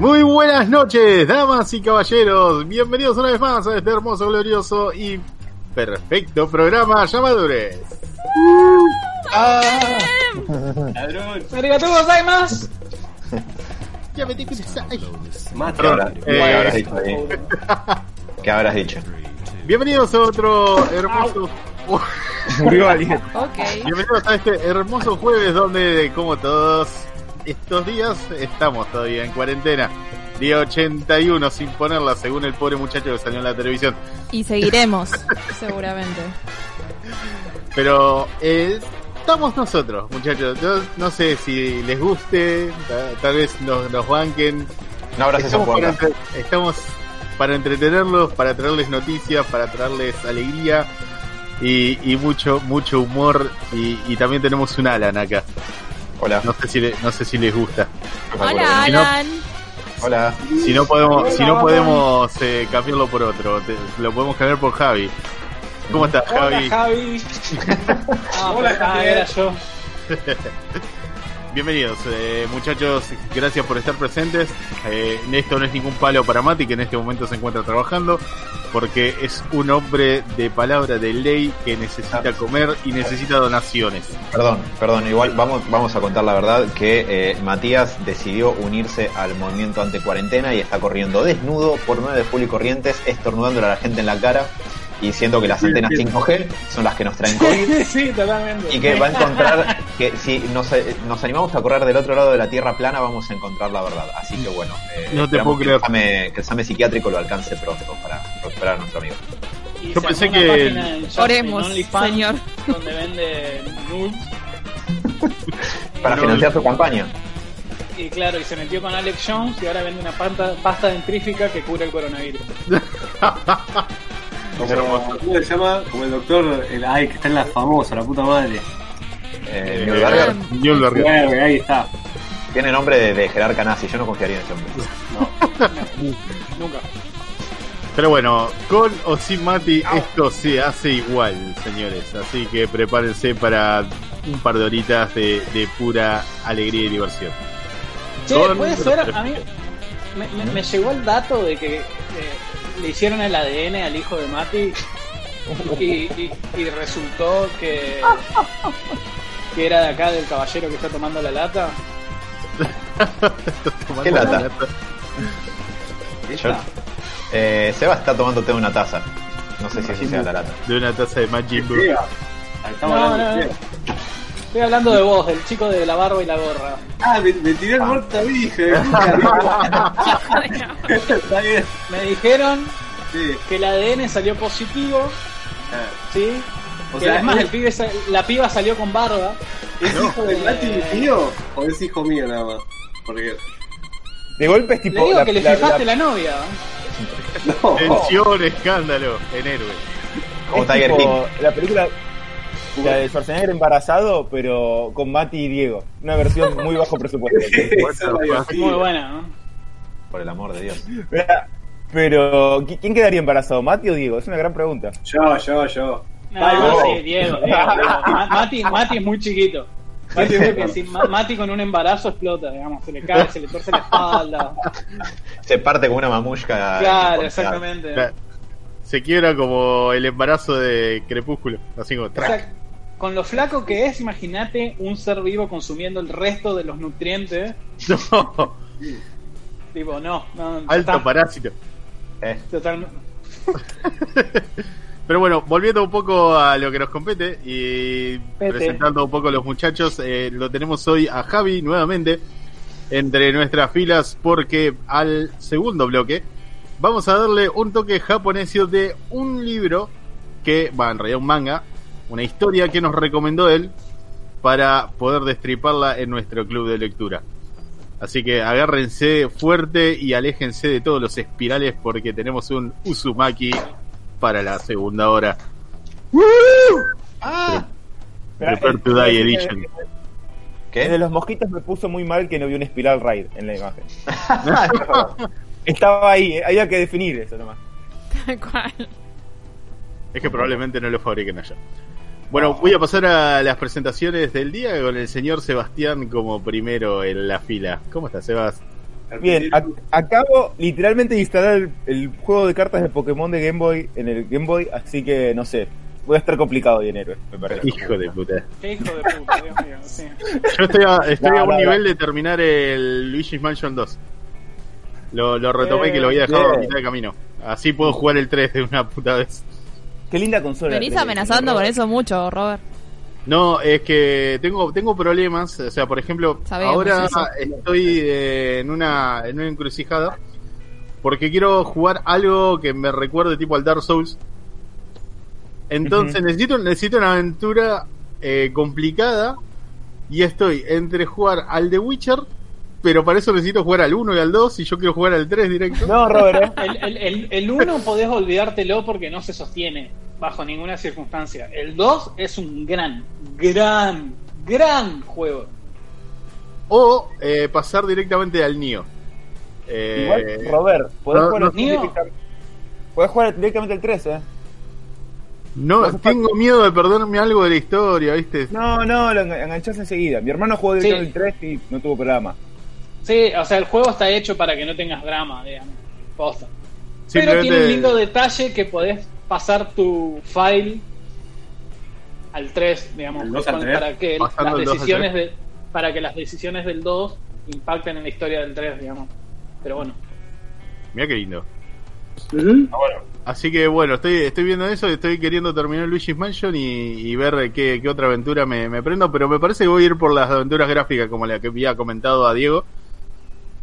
Muy buenas noches, damas y caballeros. Bienvenidos una vez más a este hermoso, glorioso y perfecto programa Llamadures. ¡Arigatou gozaimasu! Ya me tengo que Más Perdón, ahora. eh, ¿Qué habrás dicho ahí? ¿Qué habrás dicho? Bienvenidos a otro hermoso. Murió alguien. Bienvenidos a este hermoso jueves donde, como todos estos días, estamos todavía en cuarentena. Día 81 sin ponerla, según el pobre muchacho que salió en la televisión. Y seguiremos, seguramente. Pero eh, estamos nosotros, muchachos. Yo no sé si les guste, ta- tal vez nos, nos banquen. No esa Estamos para, estamos para entretenerlos, para traerles noticias, para traerles alegría y, y mucho mucho humor. Y, y también tenemos un Alan acá. Hola. No sé si, le- no sé si les gusta. Hola, Si no- Alan. Hola. Si no podemos, si no podemos eh, cambiarlo por otro, te- lo podemos cambiar por Javi. ¿Cómo estás, Javi? Hola, Javi. Ah, Hola, ah, era yo. Bienvenidos, eh, muchachos. Gracias por estar presentes. Eh, esto no es ningún palo para Mati, que en este momento se encuentra trabajando, porque es un hombre de palabra de ley que necesita comer y necesita donaciones. Perdón, perdón. Igual vamos, vamos a contar la verdad que eh, Matías decidió unirse al movimiento ante cuarentena y está corriendo desnudo por 9 de julio y corrientes, estornudándole a la gente en la cara y siendo que las antenas 5G son las que nos traen COVID. sí, totalmente. Y que va a encontrar que si nos, eh, nos animamos a correr del otro lado de la Tierra plana, vamos a encontrar la verdad. Así que bueno, eh, No te puedo que, creer. El examen, que el examen psiquiátrico lo alcance pronto para recuperar a nuestro amigo. Y Yo pensé que- Oremos, señor. Donde vende nudes. Para No, financiar su campaña. Y claro, y se metió con Alex Jones y ahora vende una pasta, pasta dentrífica que cura el coronavirus. Como, ¿Cómo se llama? Como el doctor, el, ay, que está en la famosa, la puta madre. Eh, Eh, ahí está. tiene nombre de, de jerarca nazi, yo no confiaría en ese hombre. Nunca. Pero bueno, con o sin Mati, esto se hace igual, señores. Así que prepárense para un par de horitas de, de pura alegría y diversión. Che, puede ser, a mí me, me- me llegó el dato de que eh, le hicieron el ADN al hijo de Mati y, y- y resultó que, que era de acá del caballero que está tomando la lata. ¿Qué lata? Yo- eh, Seba está tomando té de una taza. No sé si eso sea la lata. De una taza de Magic Blue. Llega. Estamos No, hablando no, de no. Estoy hablando de vos, del chico de la barba y la gorra. Ah, me, me tiré el muerto a mí, hija de puta. Está bien. Me dijeron Sí. que el ADN salió positivo, Ah, ¿sí? O Que sea, además ¿es, el pibe, la piba salió con barba. ¿es hijo de Mati mi tío o es hijo mío nada más? Porque. De golpe es Le tipo. digo la- que le fijaste la- la novia. No. Tensión, escándalo, en héroe. Como es Tiger tipo La película. La de Schwarzenegger embarazado, pero con Mati y Diego. Una versión muy bajo presupuesto. Muy buena, ¿no? Por el amor de Dios. Pero, ¿qui- ¿quién quedaría embarazado? ¿Mati o Diego? Es una gran pregunta. Yo, yo, yo. No, Ay, vos. sí, Diego, Diego, Diego. Ma- Mati, Mati es muy chiquito. Mati, si Ma- Mati con un embarazo explota, digamos, se le cae, se le torce la espalda. Se parte con una mamushka. Claro, exactamente. Se quiebra como el embarazo de Crepúsculo. Así como. Sea, con lo flaco que es, imagínate un ser vivo consumiendo el resto de los nutrientes. No, Tipo, no, no, alto está. parásito. Eh, Total- Pero bueno, volviendo un poco a lo que nos compete y Pete. presentando un poco a los muchachos, eh, lo tenemos hoy a Javi nuevamente entre nuestras filas porque al segundo bloque vamos a darle un toque japonesio de un libro que, va, en realidad un manga, una historia que nos recomendó él para poder destriparla en nuestro club de lectura. Así que agárrense fuerte y aléjense de todos los espirales porque tenemos un Uzumaki para la segunda hora. Ah. Prepare to Die Edition. El de los mosquitos me puso muy mal que no vi un espiral raid en la imagen. Estaba ahí, eh, había que definir eso nomás. Tal cual. Es que probablemente no lo fabriquen allá. Bueno, voy a pasar a las presentaciones del día con el señor Sebastián como primero en la fila. ¿Cómo estás, Sebas? Bien, ac- acabo literalmente de instalar el, el juego de cartas de Pokémon de Game Boy en el Game Boy, así que no sé. Voy a estar complicado de héroe, me parece. Hijo de puta. Qué hijo de puta, Dios mío. Sí. Yo estoy a, estoy No, a un no, no. nivel de terminar el Luigi's Mansion 2. Lo, lo retomé Eh, que lo había dejado a bien. mitad de camino. Así puedo jugar el 3 de una puta vez. Qué linda consola. Venís 3DS, amenazando ¿no? con eso mucho, Robert. No, es que tengo tengo problemas. O sea, por ejemplo, Sabemos ahora eso. estoy eh, en una en una encrucijada porque quiero jugar algo que me recuerde tipo al Dark Souls. Entonces necesito necesito una aventura eh, complicada y estoy entre jugar al The Witcher, pero para eso necesito jugar al 1 y al 2 y yo quiero jugar al 3 directo. No, Robert, ¿eh? El, el, el, el uno podés olvidártelo porque no se sostiene bajo ninguna circunstancia. El 2 es un gran, gran, gran juego. O eh, pasar directamente al Nio. Eh, Igual, Robert, podés, no, jugar, no. el 3 directamente- podés jugar directamente el 3, ¿eh? No, tengo miedo de perderme algo de la historia, ¿viste? No, no, lo engan- enganchás enseguida. Mi hermano jugó directamente el 3 y no tuvo programa. Sí, o sea, el juego está hecho para que no tengas drama, digamos. Posta. Pero tiene un lindo detalle que podés pasar tu file al 3, digamos, ¿Al 2 al con- 3? para que las del 2 al decisiones de para que las decisiones del 2 impacten en la historia del 3, digamos. Pero bueno. Mira qué lindo. Ah, bueno. Así que bueno, estoy, estoy viendo eso, estoy queriendo terminar Luigi's Mansion y, y ver qué, qué otra aventura me, me prendo, pero me parece que voy a ir por las aventuras gráficas como la que había comentado a Diego,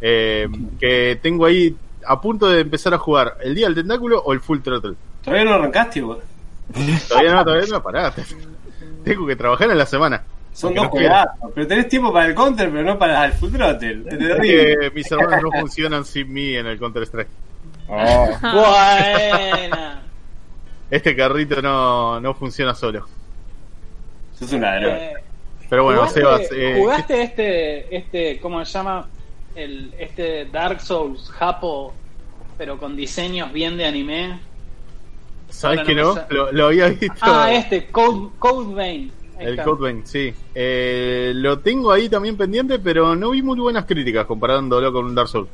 eh, que tengo ahí a punto de empezar a jugar el día del tentáculo o el full throttle. Todavía no arrancaste, vos. Todavía no, todavía no, pará. Tengo que trabajar en la semana. Son dos no juegazos. Pero tenés tiempo para el counter, pero no para el full throttle. Que mis hermanos no funcionan sin mí en el Counter Strike. Oh. Buena. Este carrito no, no funciona solo. Sos un ladrón. Eh, Pero bueno, ¿Jugaste, Sebas, eh, ¿jugaste este, este, ¿cómo se llama? El, este Dark Souls Japo, pero con diseños bien de anime. ¿sabes que no Lo, lo había visto. Ah, este, Code, Code Vein. El está. Code Vein, sí. Eh, lo tengo ahí también pendiente, pero no vi muy buenas críticas comparándolo con un Dark Souls.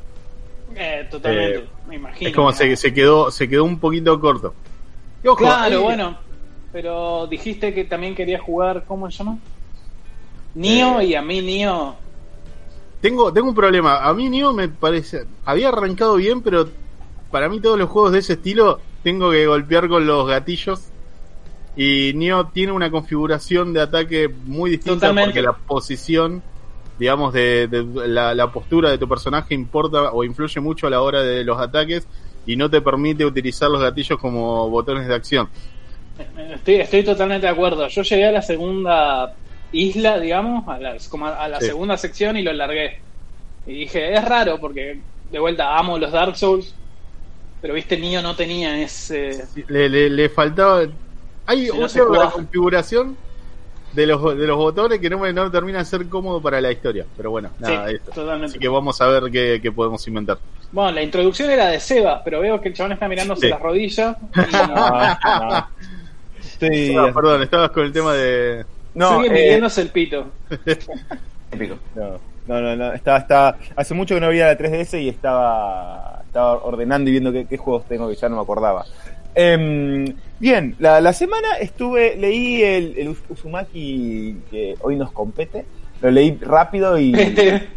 Eh, totalmente, Eh, me imagino. es como se, se quedó se quedó un poquito corto. Y ojo, Claro, ahí- bueno. Pero dijiste que también querías jugar, ¿cómo se llama? Nio Eh. y a mí Nio. Tengo, tengo un problema. A mí Nioh me parece. Había arrancado bien, pero para mí todos los juegos de ese estilo tengo que golpear con los gatillos. Y Nioh tiene una configuración de ataque muy distinta Totalmente. porque la posición, digamos, de, de la, la postura de tu personaje importa o influye mucho a la hora de los ataques y no te permite utilizar los gatillos como botones de acción. Estoy, estoy totalmente de acuerdo. Yo llegué a la segunda isla, digamos, a la, como a la Sí. segunda sección y lo largué. Y dije, es raro porque de vuelta amo los Dark Souls, pero viste, Nio no tenía ese... Le, le, le faltaba. Hay Si no configuración de los, de los botones que no me no termina de ser cómodo para la historia. Pero bueno, nada, Sí, esto. totalmente. Así que vamos a ver qué, qué podemos inventar. Bueno, la introducción era de Sebas, pero veo que el chabón está mirándose Sí. las rodillas. y No, no. Perdón, estabas con el tema de. No, sigue eh, midiéndose el pito. Épico. no, no, no, no, Estaba, estaba, hace mucho que no había la 3DS y estaba, estaba ordenando y viendo qué, qué juegos tengo que ya no me acordaba. Em, bien, la, la semana estuve, leí el, el Uz- Uzumaki que hoy nos compete, lo leí rápido y...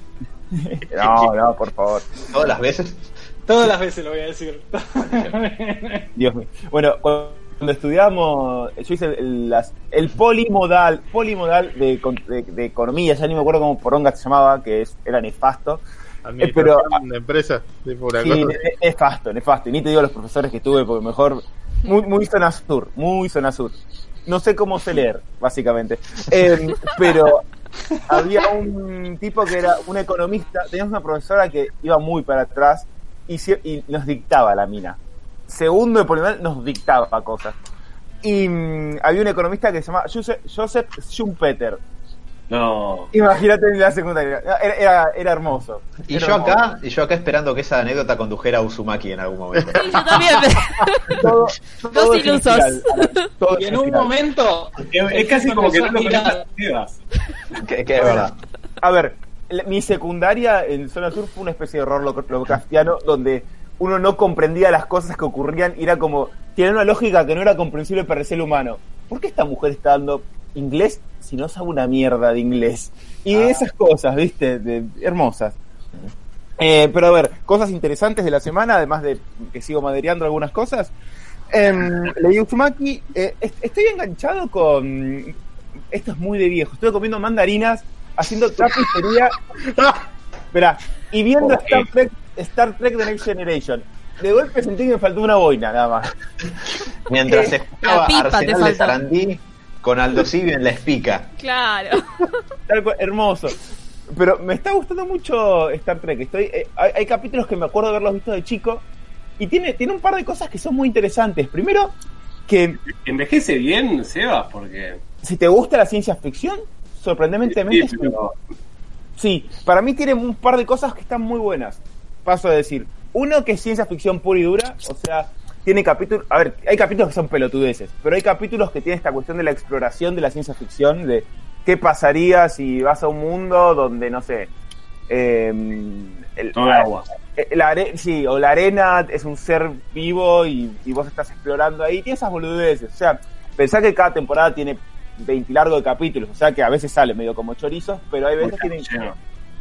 No, no, por favor. Todas las veces. todas las veces lo voy a decir. Dios mío. Bueno, cuando estudiamos, yo hice el, las- el polimodal, polimodal de, de- de economía, ya ni me acuerdo cómo poronga se llamaba, que es, era nefasto. Pero- de empresas. tipo una Sí, cosa. nefasto, nefasto. Y ni te digo los profesores que tuve, porque mejor, muy, muy zona sur, muy zona sur. no sé cómo sé leer, básicamente. Eh, pero había un tipo que era un economista, teníamos una profesora que iba muy para atrás y, y nos dictaba la mina. Segundo de polinomial nos dictaba cosas. Y mm, había un economista que se llamaba Joseph, Joseph Schumpeter. No. Imagínate en la secundaria. Era, era, era hermoso. Y Era yo hermoso. acá, y yo acá esperando que esa anécdota condujera a Uzumaki en algún momento. Sí, yo también. Todo, el ilusos. final. Todo Y en un final. momento. Es, es casi como que no lo que, que es verdad. A ver, mi secundaria en zona sur fue una especie de horror lo- lovecraftiano donde uno no comprendía las cosas que ocurrían y era como, tiene una lógica que no era comprensible para el ser humano. ¿Por qué esta mujer está dando inglés si no sabe una mierda de inglés? Y esas cosas, ¿viste? De, hermosas. Eh, pero a ver, cosas interesantes de la semana, además de que sigo madereando algunas cosas. Em, leí Uzumaki, eh, est- estoy enganchado con... Esto es muy de viejo, estoy comiendo mandarinas, haciendo trapistería. Espera, y viendo. Star Trek, Star Trek The Next Generation. De golpe sentí que me faltó una boina, nada más. Mientras Eh, escuchaba Arsenal de. Sarandí con Aldo Civi en la espica. Claro. Tal cual, hermoso. Pero me está gustando mucho Star Trek. Estoy, eh, hay, hay capítulos que me acuerdo de haberlos visto de chico. Y tiene, tiene un par de cosas que son muy interesantes. Primero, que Envejece bien, Sebas, porque. si te gusta la ciencia ficción, sorprendentemente Sí, sí, pero- sí, para mí tiene un par de cosas que están muy buenas. Paso a decir, uno que es ciencia ficción pura y dura, o sea, tiene capítulos, a ver, hay capítulos que son pelotudeces, pero hay capítulos que tienen esta cuestión de la exploración de la ciencia ficción, de qué pasaría si vas a un mundo donde, no sé, eh, el- Todo agua. eh, la are- sí, o la arena es un ser vivo y, y vos estás explorando ahí. Tiene esas boludeces. O sea, pensá que cada temporada tiene 20 largo de capítulos. O sea, que a veces sale medio como chorizos, pero hay veces que tienen,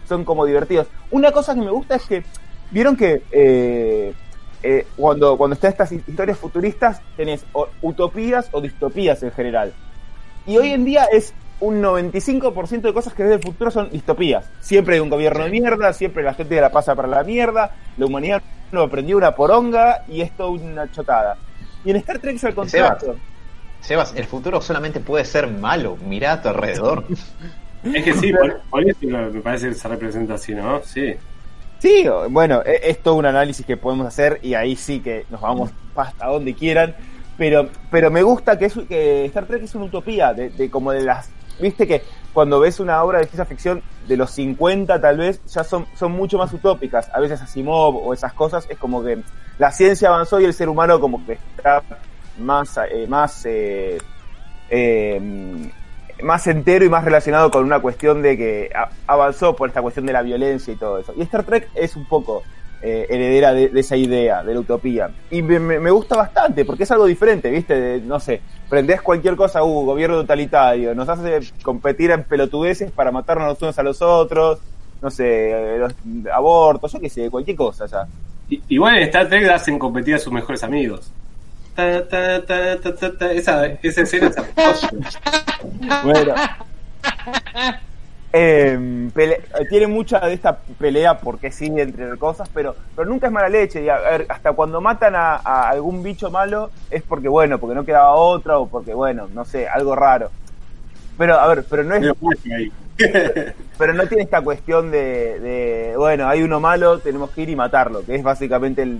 son como divertidos. Una cosa que me gusta es que, vieron que eh, eh, cuando, cuando están estas historias futuristas, tenés o utopías o distopías en general. Y hoy en día es un 95% de cosas que ves del futuro son distopías. Siempre hay un gobierno de mierda, siempre la gente la pasa para la mierda, la humanidad no aprendió una poronga y esto una chotada. Y en Star Trek es al contrario. Sebas, el futuro solamente puede ser malo. Mirá a tu alrededor. Es que sí, por, por eso me parece que se representa así, ¿no? Sí. Sí, bueno, e- es todo un análisis que podemos hacer y ahí sí que nos vamos hasta donde quieran. Pero, pero me gusta que, es, que Star Trek es una utopía, de, de como de las... Viste que cuando ves una obra de ciencia ficción de los 50 tal vez, ya son, son mucho más utópicas. A veces Asimov o esas cosas, es como que la ciencia avanzó y el ser humano como que está más... eh, más eh, eh, más entero y más relacionado con una cuestión de que avanzó por esta cuestión de la violencia y todo eso. Y Star Trek es un poco eh, heredera de, de esa idea, de la utopía. Y me, gusta bastante, porque es algo diferente, ¿viste? De, no sé, prendés cualquier cosa, uh, gobierno totalitario, nos hace competir en pelotudeces para matarnos los unos a los otros, no sé, eh, los abortos, yo qué sé, cualquier cosa ya. I- Igual en Star Trek hacen competir a sus mejores amigos. Ta, ta, ta, ta, ta, ta. Esa, esa escena es. Bueno. Em, pele- tiene mucha de esta pelea porque sí entre cosas, pero, pero nunca es mala leche. Y a ver, hasta cuando matan a, a algún bicho malo es porque bueno, porque no quedaba otra o porque bueno, no sé, algo raro. Pero a ver, pero no es, Pero no tiene esta cuestión de, de, bueno, hay uno malo, tenemos que ir y matarlo, que es básicamente el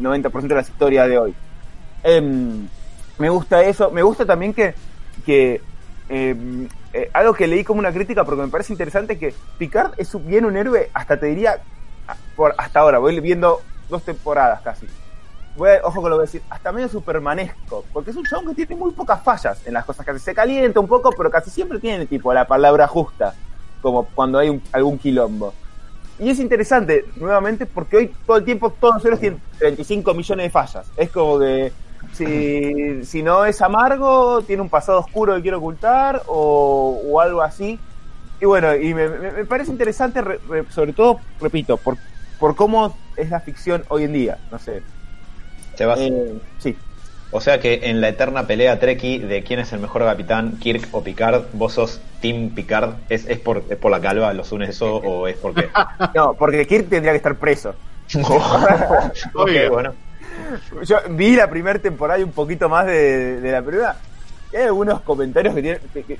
90% de las historias de hoy. Em, me gusta eso, me gusta también que, que em, eh, algo que leí como una crítica porque me parece interesante que Picard es bien un héroe, hasta te diría, por, hasta ahora, voy viendo dos temporadas casi. Voy a- ojo que lo voy a decir, hasta medio supermanesco, porque es un chabón que tiene muy pocas fallas en las cosas que. Se calienta un poco, pero casi siempre tiene tipo la palabra justa, como cuando hay un- algún quilombo. Y es interesante, nuevamente, porque hoy todo el tiempo todos los héroes tienen 35 millones de fallas. Es como que si, si no es amargo, tiene un pasado oscuro que quiere ocultar o, o algo así. Y bueno, y me, me- me parece interesante, re- re- sobre todo, repito, por, por cómo es la ficción hoy en día. No sé. Sebas. Eh, sí. O sea que en la eterna pelea Treki de quién es el mejor capitán, Kirk o Picard, vos sos Team Picard. ¿Es, es, por, es por la calva, los unes eso o es porque.? No, porque Kirk tendría que estar preso. ok, bueno. Yo vi la primera temporada y un poquito más de, de la primera. hay algunos comentarios que tienen. que- que-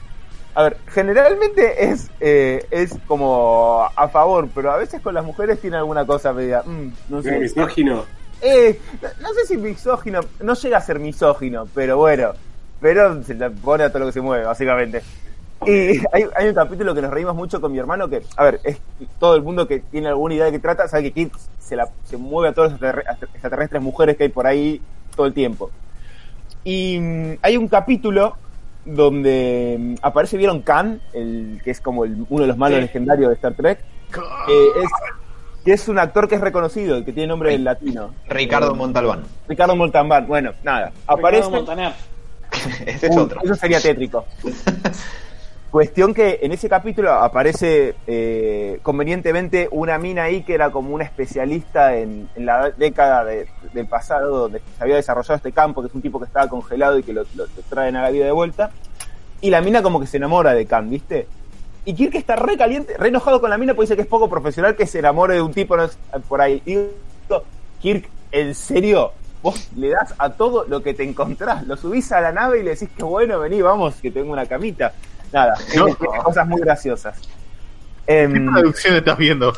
a ver, generalmente es, eh, es como a favor, pero a veces con las mujeres tiene alguna cosa media. mm, no sé. Misógino. Eh, no sé si misógino, no llega a ser misógino, pero bueno, pero se le pone a todo lo que se mueve, básicamente. Y hay, hay un capítulo que nos reímos mucho con mi hermano que, a ver, es todo el mundo que tiene alguna idea de qué trata, sabe que Kid se, la, se mueve a todos los extraterre- extraterrestres mujeres que hay por ahí todo el tiempo. Y mm, hay un capítulo donde mm, aparece, ¿vieron Khan? El, que es como el- uno de los malos Sí. legendarios de Star Trek. Que es, que es un actor que es reconocido, que tiene nombre en latino. Ricardo Eh, Montalbán. Ricardo Montalbán. Bueno, nada. Ricardo Aparece. Montaner. Ese es Uy, otro. Eso sería tétrico. Cuestión que en ese capítulo aparece eh, convenientemente una mina ahí que era como una especialista en, la década de- del pasado donde se había desarrollado este campo, que es un tipo que estaba congelado y que lo, traen a la vida de vuelta. Y la mina como que se enamora de Khan, ¿viste? Y Kirk está re caliente, re enojado con la mina porque dice que es poco profesional que se enamore de un tipo por ahí. Y digo, Kirk, ¿en serio? Vos le das a todo lo que te encontrás, lo subís a la nave y le decís que bueno, vení, vamos, que tengo una camita. Nada, No. tiene tiene cosas muy graciosas. ¿Qué Em, traducción estás viendo?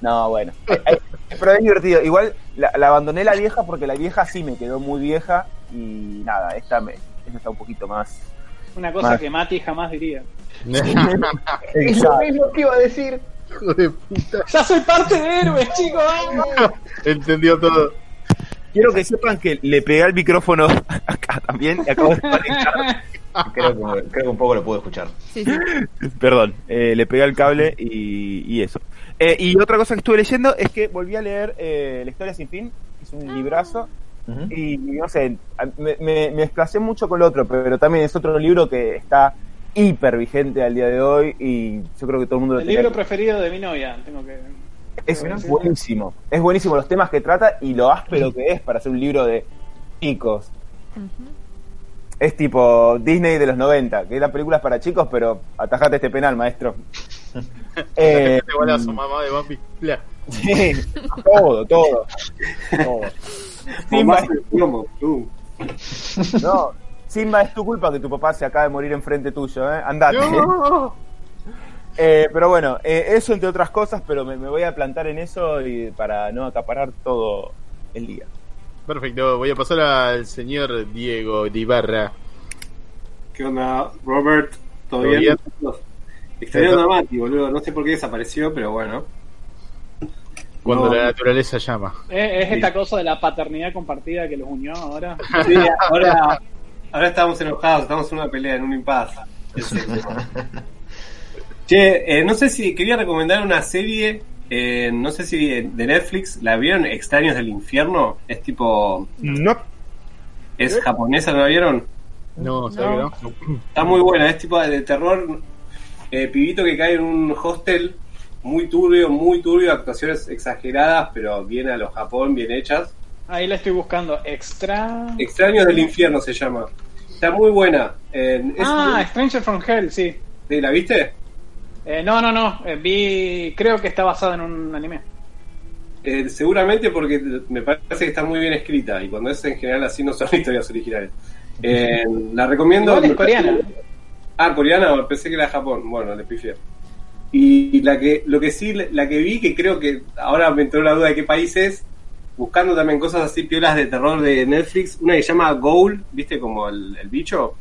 no, bueno. Eh, eh, Pero es divertido. Igual la, la abandoné la vieja porque la vieja sí me quedó muy vieja y nada, esta, me, esta está un poquito más... Una cosa que Mati jamás diría. Es lo mismo que iba a decir. Hijo de puta. ¡Ya soy parte de héroes, chicos! Entendió todo. Quiero que sepan que le pegué al micrófono acá también y acabo de conectar. Creo que, creo que un poco lo puedo escuchar. Sí, sí. Perdón, eh, le pegué al cable y, y eso. Eh, y otra cosa que estuve leyendo es que volví a leer eh, La historia sin fin, que es un librazo, Ujú. y no sé, me, me, me desplacé mucho con el otro, pero también es otro libro que está hiper vigente al día de hoy y yo creo que todo el mundo lo El tenía libro preferido de mi novia. Tengo que. Es buenísimo, es buenísimo los temas que trata y lo áspero que es para hacer un libro de chicos. Ujú. Es tipo Disney de los 90, que la película es para chicos, pero atajate este penal, maestro. Eh, golazo, mamá de Bambi. Bla. Sí, todo, todo. todo. Simba, plomo. Uh. no, Simba es tu culpa que tu papá se acaba de morir enfrente tuyo, ¿eh? Andate. No. Eh, pero bueno, eh, eso entre otras cosas, pero me, me voy a plantar en eso y para no acaparar todo el día. Perfecto, voy a pasar al señor Diego de Ibarra. ¿Qué onda, Robert? ¿Todo ¿Todo bien? bien? Extrañando a Mati, boludo. No sé por qué desapareció, pero bueno. Cuando No. la naturaleza llama. Es, es Sí. esta cosa de la paternidad compartida que los unió ahora. Sí, ahora, ahora estamos enojados, estamos en una pelea, en un impasse. che, eh, no sé si quería recomendar una serie, eh, no sé si de de Netflix, ¿la vieron? Extraños del infierno. Es tipo, No. es japonesa, ¿no la vieron? No, ¿sabes que no? Está muy buena, es tipo de terror, eh, pibito que cae en un hostel muy turbio, muy turbio, actuaciones exageradas, pero bien a los Japón, bien hechas. Ahí la estoy buscando. Extra. Extraños del infierno se llama. Está muy buena. Eh, es Ah, Stranger from Hell, sí. ¿Sí, ¿La viste? Eh, no, no, no. eh, vi. Creo que está basada en un anime. Eh, seguramente porque me parece que está muy bien escrita y cuando es en general así no son historias originales. Eh, la recomiendo. Igual es coreana. Ah, coreana, pensé que era de Japón. Bueno, le pifié. Y la que, lo que sí, la que vi, que creo que ahora me entró la duda de qué país es, buscando también cosas así piolas de terror de Netflix, una que se llama Ghoul, ¿viste? Como el, el bicho.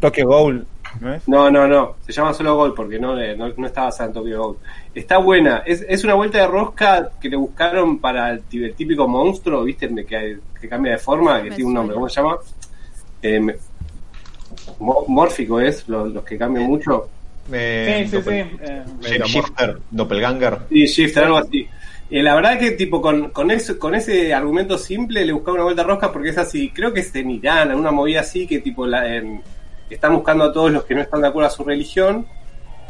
Toque Goal, ¿no es? No, no, no. Se llama solo Gol porque no, no, no está basada en Tokyo Ghoul. Está buena. Es, es una vuelta de rosca que le buscaron para el, tí- el típico monstruo, ¿viste? Que, que cambia de forma, que Me tiene un nombre. ¿Cómo se llama? Eh, me- mo- mórfico es, lo- los, que cambian mucho. Eh, Sí, sí, sí. eh, Shapeshifter, Doppelganger. Sí, Shifter, algo así. Eh, la verdad que tipo con, con, eso, con ese argumento simple le buscaba una vuelta de rosca porque es así, creo que es en Irán, una movida así que tipo la, em, están buscando a todos los que no están de acuerdo a su religión.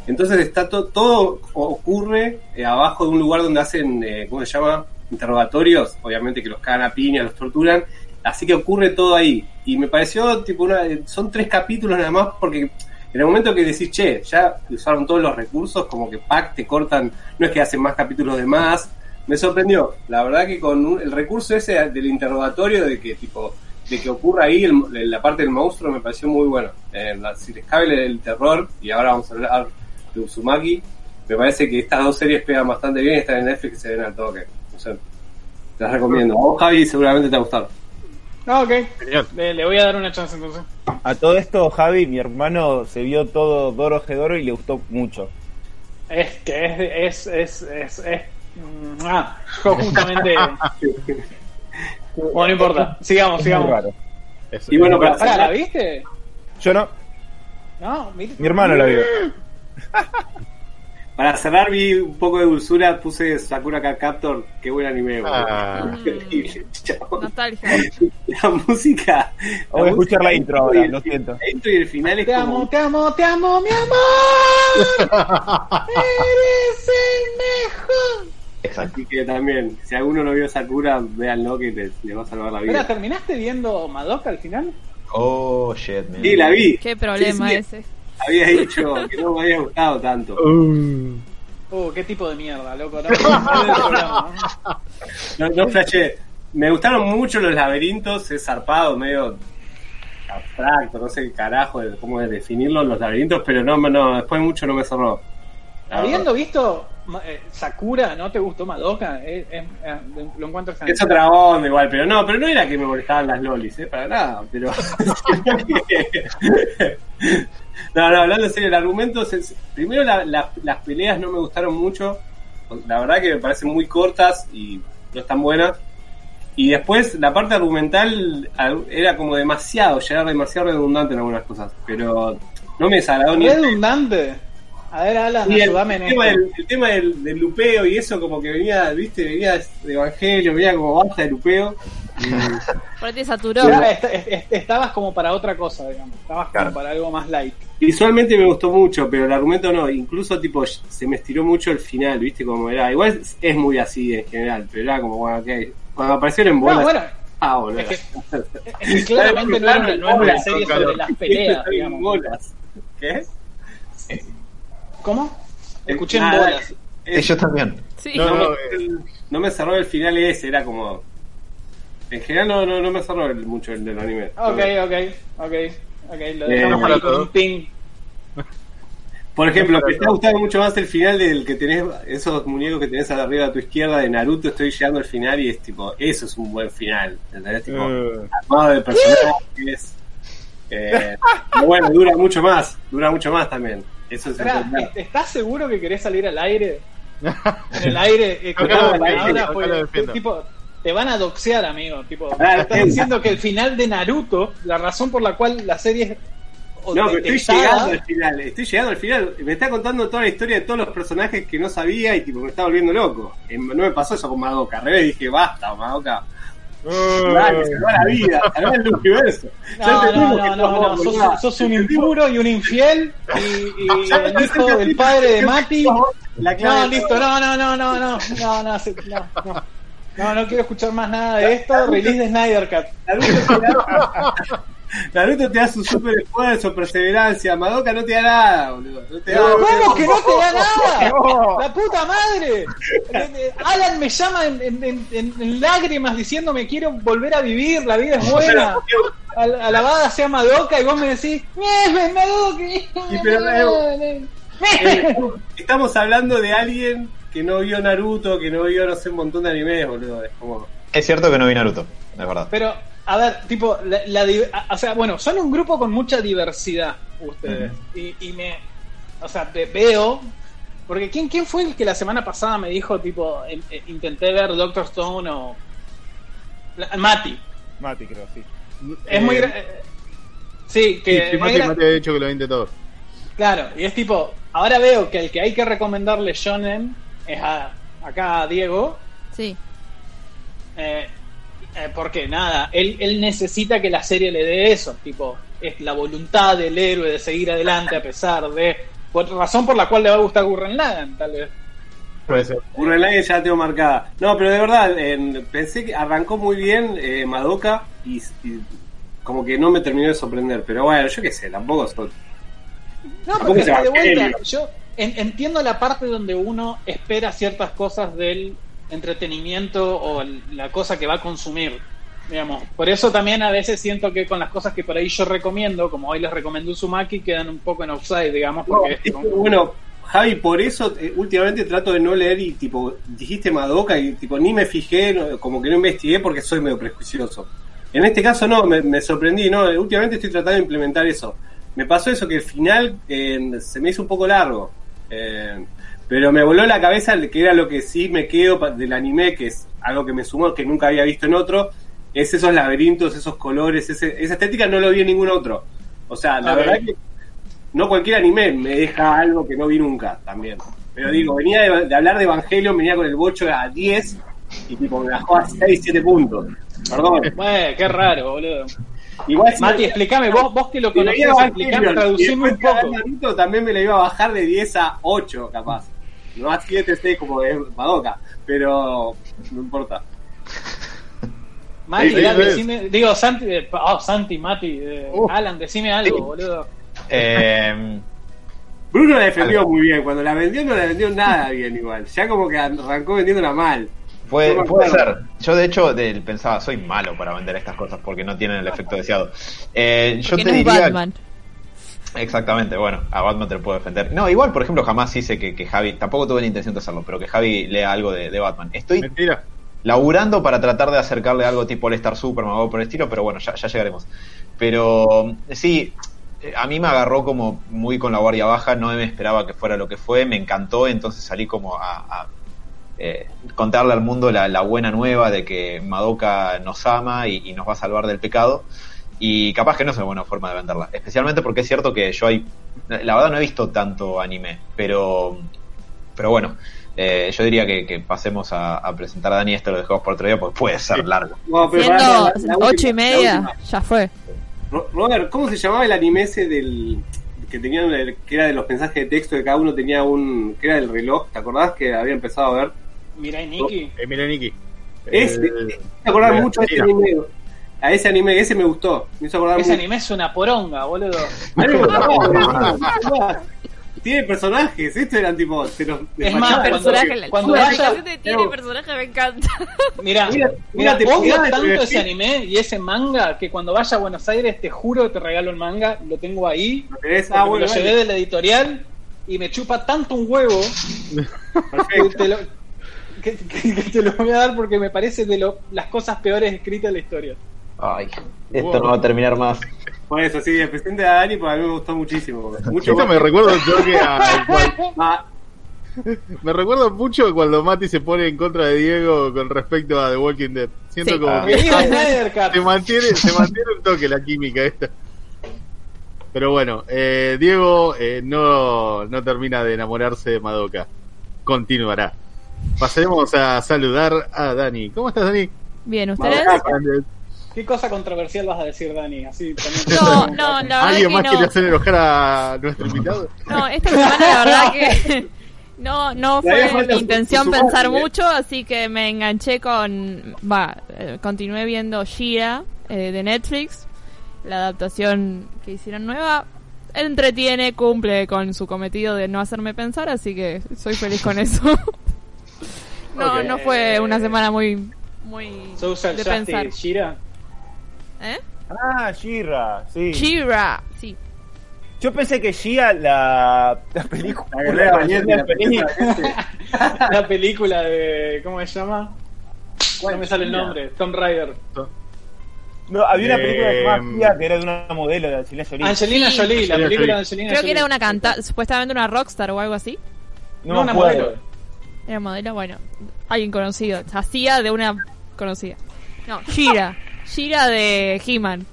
Entonces está to- todo ocurre eh, abajo de un lugar donde hacen, eh, ¿cómo se llama? Interrogatorios, obviamente que los cagan a piña, los torturan, así que ocurre todo ahí. Y me pareció tipo una, son tres capítulos nada más porque en el momento que decís, che, ya usaron todos los recursos, como que pack, te cortan, no es que hacen más capítulos de más. Me sorprendió, la verdad que con un- el recurso ese del interrogatorio, de que tipo de que ocurra ahí el- la parte del monstruo me pareció muy bueno. Eh, la- si les cabe el, el terror, y ahora vamos a hablar de Uzumaki, me parece que estas dos series pegan bastante bien, están en Netflix y se ven al toque. Sé, te las recomiendo. A vos, Javi, seguramente te va a gustar. Ah, ok. Le voy a dar una chance entonces. A todo esto, Javi, mi hermano se vio todo Doro Gedoro y le gustó mucho. Es que es. es, es, es, es- mm, ah, justamente. bueno, no importa. Sigamos, Es muy sigamos. raro. Es- Y bueno, para ¿la viste? Yo no, No, mi, mi hermano la vio. Para cerrar, vi un poco de dulzura, puse Sakura Card Captor, qué buen anime. Ah. Nostalgia. La música. Voy a escuchar la intro ahora, lo siento. La intro y el final es Te como. amo, te amo, te amo, mi amor. Eres el mejor. Exacto. Así que también, si alguno no vio Sakura, véanlo que les, les va a salvar la Mira, vida. ¿terminaste viendo Madoka al final? Oh, shit, man. Sí, la vi. Qué problema Sí, sí. ese. Había dicho que no me había gustado tanto. Uh, Uh, qué tipo de mierda, loco. No, no, no, no. No, no flashé. Me gustaron mucho los laberintos, es zarpado, medio abstracto, no sé qué carajo, de- cómo de definirlo los laberintos, pero no, no, después mucho no me cerró. Habiendo visto eh, Sakura, ¿no te gustó Madoka? Eh, eh, eh, lo encuentro Es otra onda igual, pero no, pero no era que me molestaban las lolis, ¿eh? Para nada, pero... no, no, hablando en serio, el argumento, es- primero la- la- las peleas no me gustaron mucho, la verdad que me parecen muy cortas y no están buenas. Y después la parte argumental al- era como demasiado, ya era demasiado redundante en algunas cosas, pero no me desagradó ni... Redundante. A ver, Alan, Y el, ayúdame en el tema, esto. del, el tema del, del lupeo y eso como que venía, viste, venía de Evangelio, venía como basta de lupeo. Por ahí te saturó. Ya, est- est- est- estabas como para otra cosa, digamos. Estabas como para algo más light. Visualmente me gustó mucho, pero el argumento no. Incluso, tipo, se me estiró mucho el final, ¿viste? Como era. Igual es- es muy así en general, pero era como, bueno, ok. Cuando aparecieron en bolas. No, bueno, ah, boludo. es que, es que claramente no era una, no es una serie sobre las peleas, digamos. ¿Qué? ¿Cómo? Escuché en Nada, bolas. es- Ellos también. Sí. No, no, no, me, no me cerró el final ese, era como. En general no, no, no me cerró el- mucho el del anime. Ok, ok, ok. Ok, lo Eh, dejamos para ahí con un ping. Por ejemplo, me está gustando mucho más el final del que tenés, esos muñecos que tenés arriba a tu izquierda de Naruto, estoy llegando al final y es tipo, eso es un buen final, ¿entendés? Tipo, Eh, armado de personajes. Eh, pero bueno, dura mucho más, dura mucho más también. Eso es entender. ¿estás seguro que querés salir al aire? En el aire, eh, pues, tipo, te van a doxear, amigo. Tipo, Ah, estás diciendo que el final de Naruto, la razón por la cual la serie es No, pero estoy llegando al final, estoy llegando al final. Me está contando toda la historia de todos los personajes que no sabía y tipo me está volviendo loco. Eh, No me pasó eso con Madoka, al revés dije, basta, Madoka. Dale, salvá la vida, salvá el universo. No, no, no, no, no, sos sos, un impuro y un infiel y, y el hijo del padre de Mati. La clave No, listo, no, no, no, no, no, no, no, se- no, no. No, no quiero escuchar más nada de esto. Release de Snyder Cut. Naruto te da, su super esfuerzo, perseverancia. Madoka no te da nada, boludo. No te da ¿Cómo que no te da nada? ¡La puta madre! Eh, eh, Alan me llama en, en- en- en- lágrimas diciéndome quiero volver a vivir, la vida es buena. Al- Alabada sea Madoka y vos me decís, ¡Mierda, Madoka! Eh, Estamos hablando de alguien que no vio Naruto, que no vio, no sé, un montón de animes, boludo. Es como. Es cierto que no vi Naruto, es verdad. Pero, a ver, tipo, la, o sea, bueno, son un grupo con mucha diversidad ustedes. y, y me, o sea, te veo, porque ¿quién, ¿quién fue el que la semana pasada me dijo, tipo, eh, eh, intenté ver Doctor Stone o... La- Mati. Mati, creo, sí. Es muy... gra- eh, Sí, que... sí, Mati, Mati ha dicho que lo intentó. Claro, y es tipo, ahora veo que el que hay que recomendarle Shonen es a, acá a Diego, Sí. Eh, eh, porque nada, él, él necesita que la serie le dé eso, tipo, es la voluntad del héroe de seguir adelante a pesar de... Por razón por la cual le va a gustar Gurren Lagann, tal vez. Puede ser. Gurren Lagann ya la tengo marcada. No, pero de verdad, en- pensé que arrancó muy bien eh, Madoka y, y como que no me terminó de sorprender. Pero bueno, yo qué sé, tampoco soy. No, Tampoco porque de vuelta, yo en- entiendo la parte donde uno espera ciertas cosas del entretenimiento o la cosa que va a consumir. Digamos, por eso también a veces siento que con las cosas que por ahí yo recomiendo, como hoy les recomendé Uzumaki, quedan un poco en offside, digamos, No, es bueno, Javi, por eso eh, últimamente trato de no leer y tipo, dijiste Madoka y tipo ni me fijé, no- como que no investigué porque soy medio prejuicioso. En este caso no, me, me sorprendí, no, últimamente estoy tratando de implementar eso. Me pasó eso que el final eh, se me hizo un poco largo. Eh, pero me voló la cabeza que era lo que sí me quedo del anime, que es algo que me sumó, que nunca había visto en otro, es esos laberintos, esos colores, ese- esa estética no lo vi en ningún otro. O sea, la verdad que no cualquier anime me deja algo que no vi nunca también. Pero digo, venía de, de hablar de Evangelion, venía con el bocho a 10 y tipo me bajó a 6, 7 puntos. Perdón. Bueno, qué raro, boludo. Igual si Mati, me- explícame, vos, vos que lo si me conocés, iba a explícame, Evangelion y traducime un poco. Naruto, también me la iba a bajar de 10 a 8, capaz. No a 7, 6 como de Madoka. Pero no importa. Mati, Sí, dale, decime, digo, Santi, eh, oh, Santi, Mati, eh, Uh. Alan, decime algo, boludo. Eh, Bruno la defendió muy bien. Cuando la vendió, no la vendió nada bien igual. Ya como que arrancó vendiéndola mal. Puede, No puede ser. Yo de hecho de- pensaba, soy malo para vender estas cosas porque no tienen el efecto deseado. Eh, yo te no es diría, Batman. Exactamente, bueno, a Batman te lo puedo defender. No, igual, por ejemplo, jamás hice que, que Javi, tampoco tuve la intención de hacerlo, pero que Javi lea algo de, de Batman. Estoy Mentira. laburando para tratar de acercarle algo tipo All Star Superman o algo por el estilo, pero bueno, ya, ya llegaremos. Pero sí, a mí me agarró como muy con la guardia baja, no me esperaba que fuera lo que fue, me encantó, entonces salí como a, a, eh, contarle al mundo la, la buena nueva de que Madoka nos ama y, y nos va a salvar del pecado. Y capaz que no es una buena forma de venderla. Especialmente porque es cierto que yo hay. La verdad no he visto tanto anime, pero. Pero bueno, eh, yo diría que, que pasemos a, a presentar a Dani. Esto lo dejamos por otro día porque puede ser largo. No, pero Siendo pará, la- la ocho y media, ya fue. Ro- Robert, ¿cómo se llamaba el anime ese del que tenían el- que era de los mensajes de texto que cada uno tenía un que era del reloj? ¿Te acordás que había empezado a ver? Mirai Nikki. Eh, mira, Niki. Ese, Eh, me acordaba mira, mucho de ese anime. A ese anime, ese me gustó. Me hizo acordar Ese anime es una poronga, boludo. Tiene personajes, estos eran tipo. Se los Es más, personaje, la, cuando la vaya- de tiene Pero- personaje me encanta. Mira, Mira- te de tanto decir- ese anime y ese manga que cuando vaya a Buenos Aires te juro que te regalo el manga, lo tengo ahí, Ah, bueno, lo llevé dale. de la editorial y me chupa tanto un huevo que Perfecto. te lo, que, que- que te lo voy a dar porque me parece de lo, las cosas peores escritas en la historia. Ay, esto no va a terminar más. Por eso, sí, el presente de Dani, porque a mí me gustó muchísimo. Mucho Esto me recuerda un toque a Ah, me recuerda mucho cuando Mati se pone en contra de Diego con respecto a The Walking Dead. Siento Sí. como Ah. que se mantiene, se mantiene un toque la química esta. Pero bueno, eh, Diego eh, no, no termina de enamorarse de Madoka. Continuará. Pasaremos a saludar a Dani. ¿Cómo estás, Dani? Bien, ¿ustedes? ¿Qué cosa controversial vas a decir, Dani? Así también No, no, la verdad ¿Alguien que más quiere no. hacer enojar a nuestro invitado? No, esta semana la verdad que no, no fue mi intención su- su pensar madre. mucho, así que me enganché con, va, eh, continué viendo Shira eh, de Netflix, la adaptación que hicieron nueva. Entretiene, cumple con su cometido de no hacerme pensar, así que soy feliz con eso. no, no fue una semana muy, muy Social de Justice, pensar. Shira. ¿Eh? Ah, Shira, sí. Shira, sí. Yo pensé que Shia, la, la película. la guerrera valiente, la película. película. La película de. ¿Cómo se llama? No me sale el nombre. Tom Rider. No, había una película que se llamaba Eh, Shia que era de una modelo de Angelina Jolie. Angelina Sí. Jolie, la película de Jolie. Angelina Creo que Jolie. era una cantante, supuestamente una rockstar o algo así. No, me una acuerdo. modelo. Era modelo, bueno, alguien conocido. Hacía de una conocida. No, Shira. Shira de He-Man.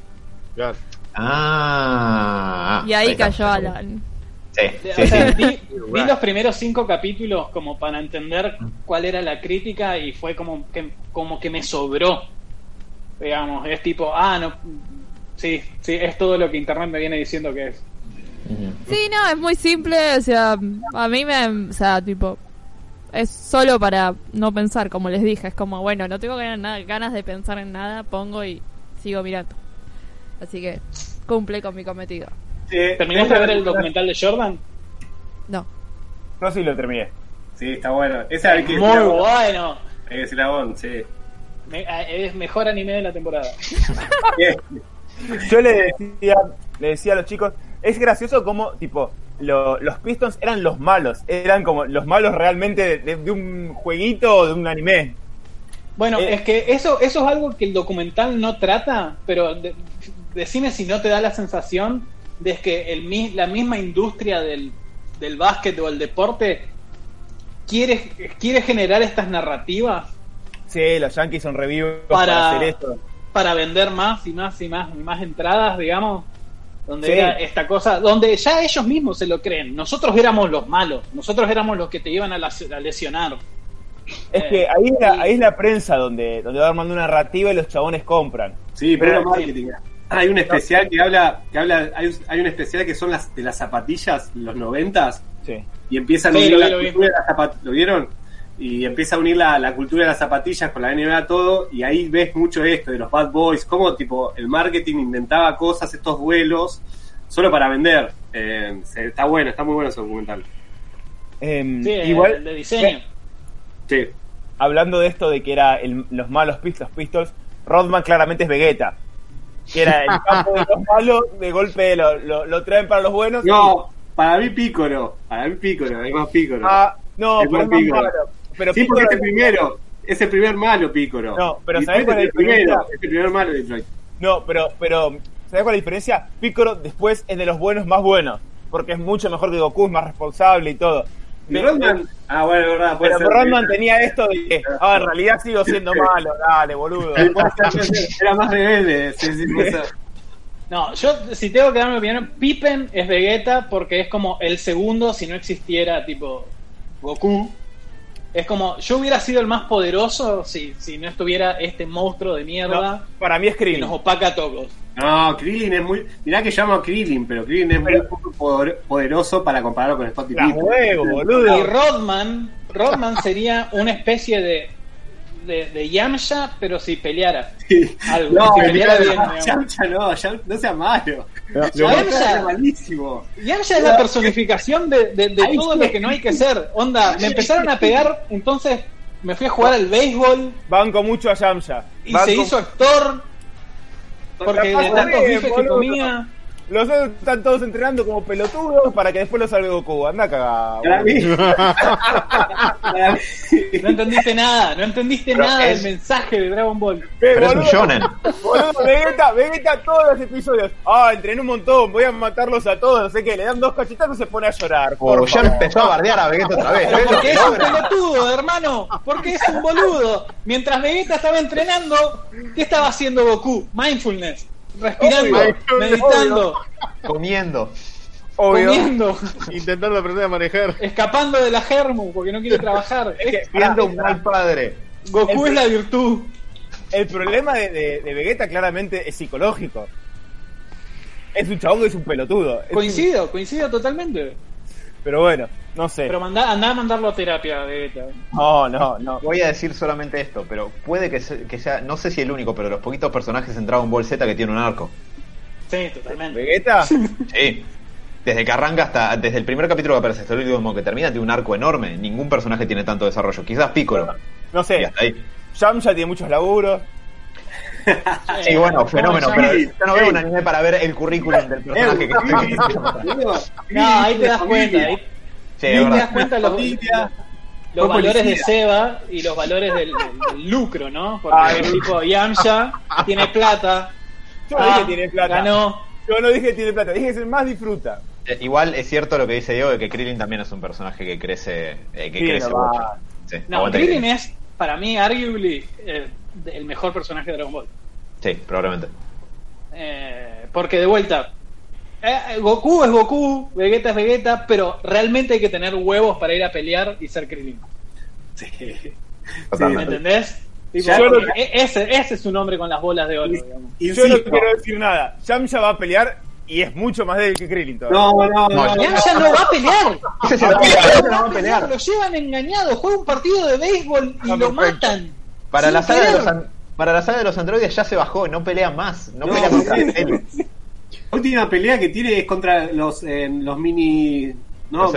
Claro. Ah. Y ahí cayó Alan. Sí, O sí, sea, sí. vi, vi los primeros cinco capítulos como para entender cuál era la crítica y fue como que, como que me sobró. Digamos, es tipo, ah, no. Sí, sí, es todo lo que internet me viene diciendo que es. Sí, no, es muy simple. O sea, a mí me. O sea, tipo. Es solo para no pensar, como les dije. Es como, bueno, no tengo ganas, de pensar en nada, pongo y sigo mirando. Así que cumple con mi cometido. Sí, ¿Terminaste de ver el documental de Jordan? No. No, sí lo terminé. Sí, está bueno. Esa hay que Muy bueno. Hay que decir la bon, sí. Me- es mejor anime de la temporada. Yo le decía, le decía a los chicos, es gracioso como, tipo, lo- los Pistons eran los malos, eran como los malos realmente de, un jueguito o de un anime. Bueno, Eh. es que eso, eso es algo que el documental no trata, pero de- decime si no te da la sensación de que el, la misma industria del, del básquet o el deporte quiere, quiere generar estas narrativas Sí, los Yankees son revivos Para- para, hacer esto. para vender más y más y más y más entradas, digamos, donde Sí. era esta cosa, donde ya ellos mismos se lo creen. Nosotros éramos los malos, nosotros éramos los que te iban a, las- a lesionar. Es Eh, que ahí es, la, ahí es la prensa donde, donde va armando una narrativa y los chabones compran. Sí, pero marketing. Hay un especial que habla, que habla, hay, un- hay un especial que son las de las zapatillas, los noventas, Sí. y empiezan a Sí, unir lo vi, la lo vi. cultura de las zapatillas, ¿lo vieron? Y empieza a unir la, la cultura de las zapatillas con la NBA todo, y ahí ves mucho esto de los bad boys, cómo tipo el marketing inventaba cosas, estos vuelos, solo para vender. Eh, se- está bueno, está muy bueno ese documental. Em, Sí, el- igual, el de diseño. Sí. hablando de esto de que era el- los malos Pistols, Pistols, Rodman claramente es Vegeta. Que era el campo de los malos, de golpe lo, lo, lo traen para los buenos. No, para mí Pícoro, para mí Pícoro, es más Pícoro. Ah, no, Es pero es más malo. Pero sí, Piccolo porque es el primero, es el primer malo Pícoro. No, pero ¿sabés cuál es el primero, diferencia? es el primer malo de Detroit. No, pero, pero, ¿sabes cuál es la diferencia? Piccolo después es de los buenos más buenos. Porque es mucho mejor que Goku, es más responsable y todo. Rodman, ah, bueno, es verdad, puede Pero ser. Rodman tenía esto de que, ah, en realidad sigo siendo malo, dale, boludo. Era más rebelde, sí, sí. No, yo si tengo que dar mi opinión, Pippen es Vegeta porque es como el segundo si no existiera tipo Goku. Es como, yo hubiera sido el más poderoso si, si no estuviera este monstruo de mierda No, para mí es que Krillin. nos opaca a todos. No, Krillin es muy. Mirá que llamo a Krillin, pero Krillin es muy poco poder- poderoso para compararlo con Las Pippen. huevos, Y boludo. Rodman, Rodman sería una especie de, de, de Yamcha, pero si peleara. Sí. Algo, No, que peleara no, bien, no. Yamcha no, no sea malo. Yamcha- Yamcha es malísimo. Yamcha es la personificación de, de- de Ahí todo sí. lo que no hay que ser. Onda, me empezaron a pegar, entonces me fui a jugar al béisbol Banco mucho a Yamcha. y Banco- se hizo actor porque de tantos bifes que boludo. comía. Los otros están todos entrenando como pelotudos para que después los salga Goku. Anda cagado. No entendiste nada, no entendiste Pero nada es- del mensaje de Dragon Ball. Pero es un shonen. Boludo, Vegeta, Vegeta todos los episodios. Ah, entrené un montón, voy a matarlos a todos, no sé qué. Le dan dos cachetazos y se pone a llorar. Oh, ya favor. empezó a bardear a Vegeta otra vez. Pero ¿ves lo porque que es un pelotudo, hermano. Porque es un boludo. Mientras Vegeta estaba entrenando, ¿qué estaba haciendo Goku? Mindfulness. Respirando, Obvio, meditando, Comiendo. Obvio. comiendo, Intentando aprender a manejar. escapando de la germu porque no quiere trabajar. Es- Siendo un mal padre. Goku es la virtud. El problema de, de- de Vegeta claramente es psicológico. Es un chabón que es un pelotudo. Es un- Coincido, coincido totalmente. Pero bueno, no sé. Pero mandá, andá a mandarlo a terapia, Vegeta. No, no, no. Voy a decir solamente esto, pero puede que, se- que sea, no sé si el único, pero los poquitos personajes en Dragon Ball Z que tiene un arco. Sí, totalmente. Vegeta, Sí. Desde que arranca hasta, desde el primer capítulo que aparece hasta el último que termina, tiene un arco enorme. Ningún personaje tiene tanto desarrollo. Quizás Piccolo. no Y sé. hasta ahí. Yamcha tiene muchos laburos. Sí, bueno, fenómeno, ¿cómo se pero yo no veo un anime para ver el currículum del personaje que No, ahí te das cuenta. Ahí, Sí, te das cuenta los, Familia. los Fue valores de. Seba y los valores del, lucro, ¿no? Porque Ay, el tipo Yamcha tiene plata. Yo no ah, dije tiene plata. Ganó. Yo no dije que tiene plata, dije que es el más disfruta. Eh, Igual es cierto lo que dice Diego de que Krillin también es un personaje que crece, eh, que Sí, crece no mucho. Sí, No, Krillin es, para mí, arguably, eh, el mejor personaje de Dragon Ball. Sí, probablemente. Eh, porque de vuelta, eh, Goku es Goku, Vegeta es Vegeta, pero realmente hay que tener huevos para ir a pelear y ser Krillin. Sí. ¿Me Totalmente. entendés? Tipo, Ya, porque yo no- e- ese, ese es su nombre con las bolas de oro, digamos. Yo no quiero decir nada. Yamcha va a pelear y es mucho más débil que Krillin todavía. No, no, no. No, no. Yamcha no va a pelear. Ese no no va a pelear. Lo llevan engañado, juega un partido de béisbol y lo matan. Para la, saga de los, an- para la saga de los androides ya se bajó, no pelea más, no, No, pelea él. La última pelea que tiene es contra los, eh, los mini. No.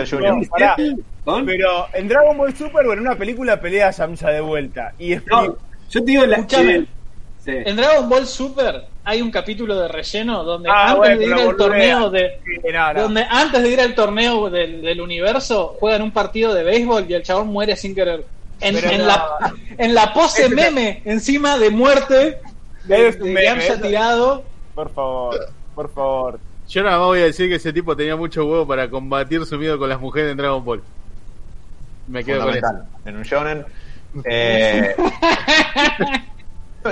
Pero en Dragon Ball Super o en una película pelea Yamcha de vuelta. Y No, explica. Yo te digo, la, Escúchame. sí. En Dragon Ball Super hay un capítulo de relleno donde Ah, antes bueno, de ir al torneo de Sí, no, no. donde antes de ir al torneo del, del universo juegan un partido de béisbol y el chabón muere sin querer. En, Pero en no. la, en la pose Ese- meme encima de muerte de, Es de meme, Yamcha eso- tirado. Por favor, por favor. Yo nada más voy a decir que ese tipo tenía mucho huevo para combatir su miedo con las mujeres en Dragon Ball. Me quedo con eso. en un shonen. Eh,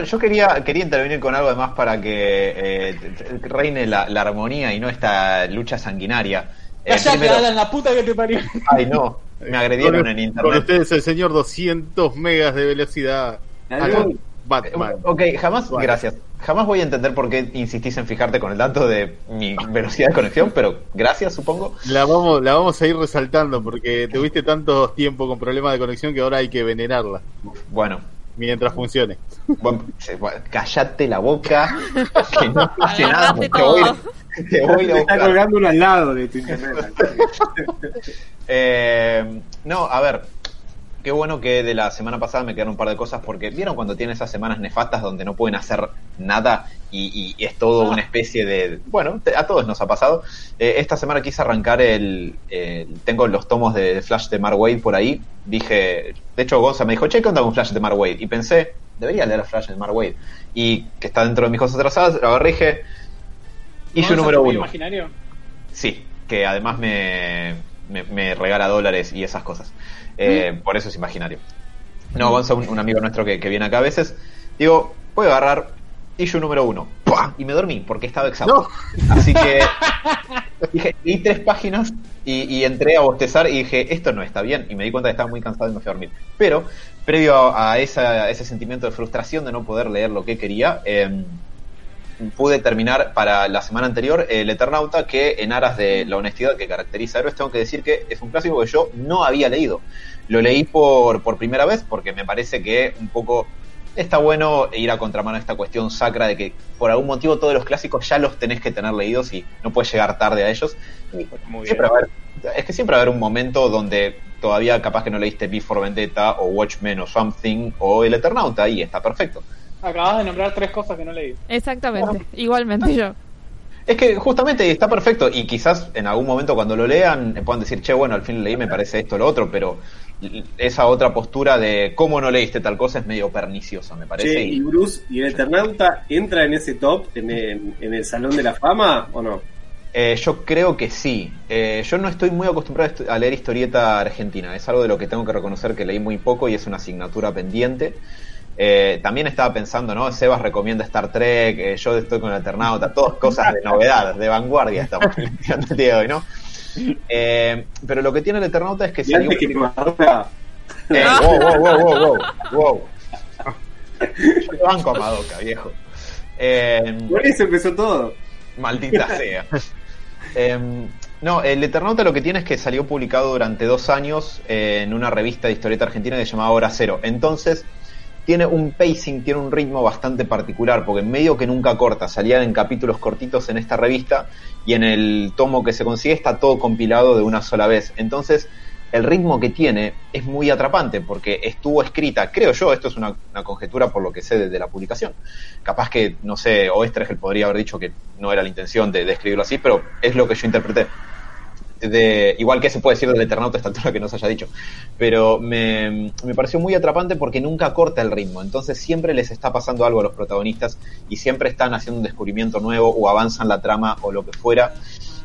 yo quería, quería intervenir con algo además para que eh, reine la, la armonía y no esta lucha sanguinaria. Eh, Callate, primero- Alan, la puta que te parió. ay no, me agredieron Con, en con internet. ustedes el señor 200 megas de velocidad. Algún- Batman. Ok, jamás, gracias. Jamás voy a entender por qué insistís en fijarte con el dato de mi velocidad de conexión, pero gracias, supongo. La vamos, la vamos a ir resaltando porque tuviste tanto tiempo con problemas de conexión que ahora hay que venerarla Bueno, mientras funcione. bueno, se- bueno, callate la boca, que no pase nada, te voy, te voy a Te está colgando uno al lado de tu internet. Eh, no, a ver, qué bueno que de la semana pasada me quedaron un par de cosas porque vieron cuando tienen esas semanas nefastas donde no pueden hacer nada y, y es todo una especie de... Bueno, te- a todos nos ha pasado. Eh, esta semana quise arrancar el, el- Tengo los tomos de Flash de Mark Wade por ahí. Dije... De hecho, Gonza me dijo, che, ¿qué onda con Flash de Mark Wade? Y pensé, debería leer Flash de Mark Wade. Y que está dentro de mis cosas atrasadas, lo agarré y dije... Issue ¿Vamos a número uno. imaginario? Sí, que además me, me, me regala dólares y esas cosas. Eh, Por eso es imaginario. No, Gonza, un, un amigo nuestro que, que viene acá a veces, digo, voy a agarrar issue número uno. ¡Pua! Y me dormí porque estaba exhausto. Así que dije, leí tres páginas y, y entré a bostezar y dije, esto no está bien. Y me di cuenta que estaba muy cansado y me fui a dormir. Pero, previo a, a esa- ese sentimiento de frustración de no poder leer lo que quería, em, pude terminar para la semana anterior El Eternauta, que en aras de la honestidad que caracteriza a Héroes, tengo que decir que es un clásico que yo no había leído. Lo leí por, por primera vez porque me parece que un poco está bueno ir a contramano a esta cuestión sacra de que por algún motivo todos los clásicos ya los tenés que tener leídos y no puedes llegar tarde a ellos. Y Muy siempre va a haber- es que siempre va a haber un momento donde todavía capaz que no leíste V for Vendetta o Watchmen o Something o El Eternauta y está perfecto. Acabas de nombrar tres cosas que no leí. Exactamente, igualmente yo. Es que justamente está perfecto y quizás en algún momento cuando lo lean eh, puedan decir, che, bueno, al fin lo leí, me parece esto o lo otro, pero esa otra postura de cómo no leíste tal cosa es medio perniciosa, me parece. Che, y- ¿y Bruce y el Eternauta entra en ese top, en el, en el Salón de la Fama o no? Eh, yo creo que sí. Eh, yo no estoy muy acostumbrado a leer historieta argentina. Es algo de lo que tengo que reconocer que leí muy poco y es una asignatura pendiente. Eh, también estaba pensando, ¿no? Sebas recomienda Star Trek, eh, yo estoy con el Eternauta, todas cosas de novedad, de vanguardia estamos planteando el día de hoy, ¿no? Eh, pero lo que tiene el Eternauta es que salió... antes que Madoka, Eh, wow, wow, wow, wow, wow, wow. Yo te banco a Madoka, viejo. Eh, por eso empezó todo. Maldita sea. Em, no, el Eternauta lo que tiene es que salió publicado durante dos años eh, en una revista de historieta argentina que se llamaba Hora Cero. Entonces, tiene un pacing, tiene un ritmo bastante particular, porque medio que nunca corta, salían en capítulos cortitos en esta revista y en el tomo que se consigue está todo compilado de una sola vez. Entonces, el ritmo que tiene es muy atrapante porque estuvo escrita, creo yo, esto es una, conjetura por lo que sé desde la publicación. Capaz que, no sé, Oestergel podría haber dicho que no era la intención de, de escribirlo así, pero es lo que yo interpreté. De, igual que se puede decir del Eternauta esta altura que no se haya dicho. Pero me, me pareció muy atrapante porque nunca corta el ritmo. Entonces siempre les está pasando algo a los protagonistas y siempre están haciendo un descubrimiento nuevo o avanzan la trama o lo que fuera.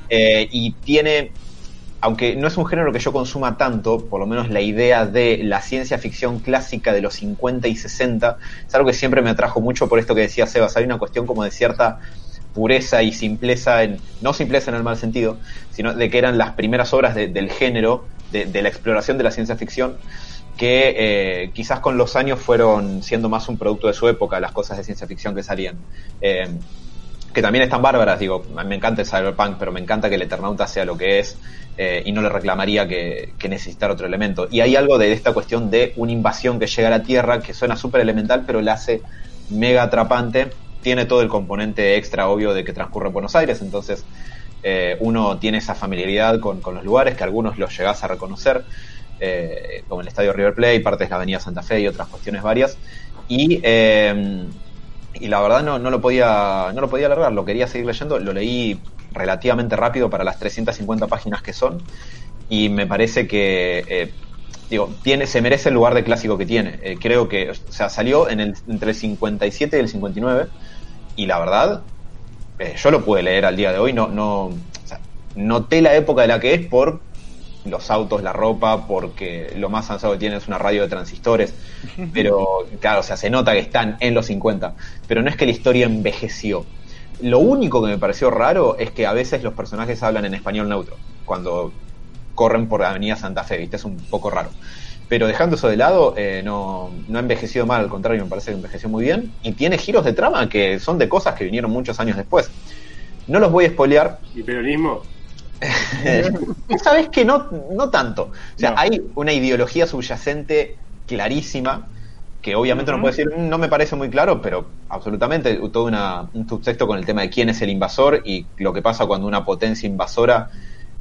Eh, y tiene aunque no es un género que yo consuma tanto, por lo menos la idea de la ciencia ficción clásica de los 50 y 60 es algo que siempre me atrajo mucho por esto que decía Sebas, hay una cuestión como de cierta pureza y simpleza, en, no simpleza en el mal sentido, sino de que eran las primeras obras de- del género, de, de la exploración de la ciencia ficción, que eh, quizás con los años fueron siendo más un producto de su época, las cosas de ciencia ficción que salían. Eh, que también están bárbaras, digo, me encanta el cyberpunk, pero me encanta que el Eternauta sea lo que es eh, y no le reclamaría que, que necesitar otro elemento. Y hay algo de esta cuestión de una invasión que llega a la Tierra que suena súper elemental, pero la hace mega atrapante. Tiene todo el componente extra obvio de que transcurre en Buenos Aires, entonces eh, uno tiene esa familiaridad con, los lugares que algunos los llegás a reconocer. eh, como el Estadio River Plate, partes de la Avenida Santa Fe y otras cuestiones varias. Y, eh, y la verdad no, no, lo podía, no lo podía alargar, lo quería seguir leyendo, lo leí relativamente rápido para las 350 páginas que son y me parece que eh, digo, tiene, se merece el lugar de clásico que tiene. Eh, creo que, o sea, salió en el, entre el 57 y el 59 y la verdad, eh, yo lo pude leer al día de hoy, no, no, o sea, noté la época de la que es por los autos, la ropa, porque lo más avanzado que tiene es una radio de transistores, pero claro, o sea, se nota que están en los 50, pero no es que la historia envejeció. Lo único que me pareció raro es que a veces los personajes hablan en español neutro, cuando corren por Avenida Santa Fe, ¿viste? Es un poco raro. Pero dejando eso de lado, eh, no, no ha envejecido mal, al contrario, me parece que envejeció muy bien. Y tiene giros de trama que son de cosas que vinieron muchos años después. No los voy a spoilear. ¿Y peronismo? Sabes que no, no tanto. O sea, hay una ideología subyacente clarísima que obviamente uno puede decir, "Mm, no me parece muy claro, pero absolutamente todo una, un subtexto con el tema de quién es el invasor y lo que pasa cuando una potencia invasora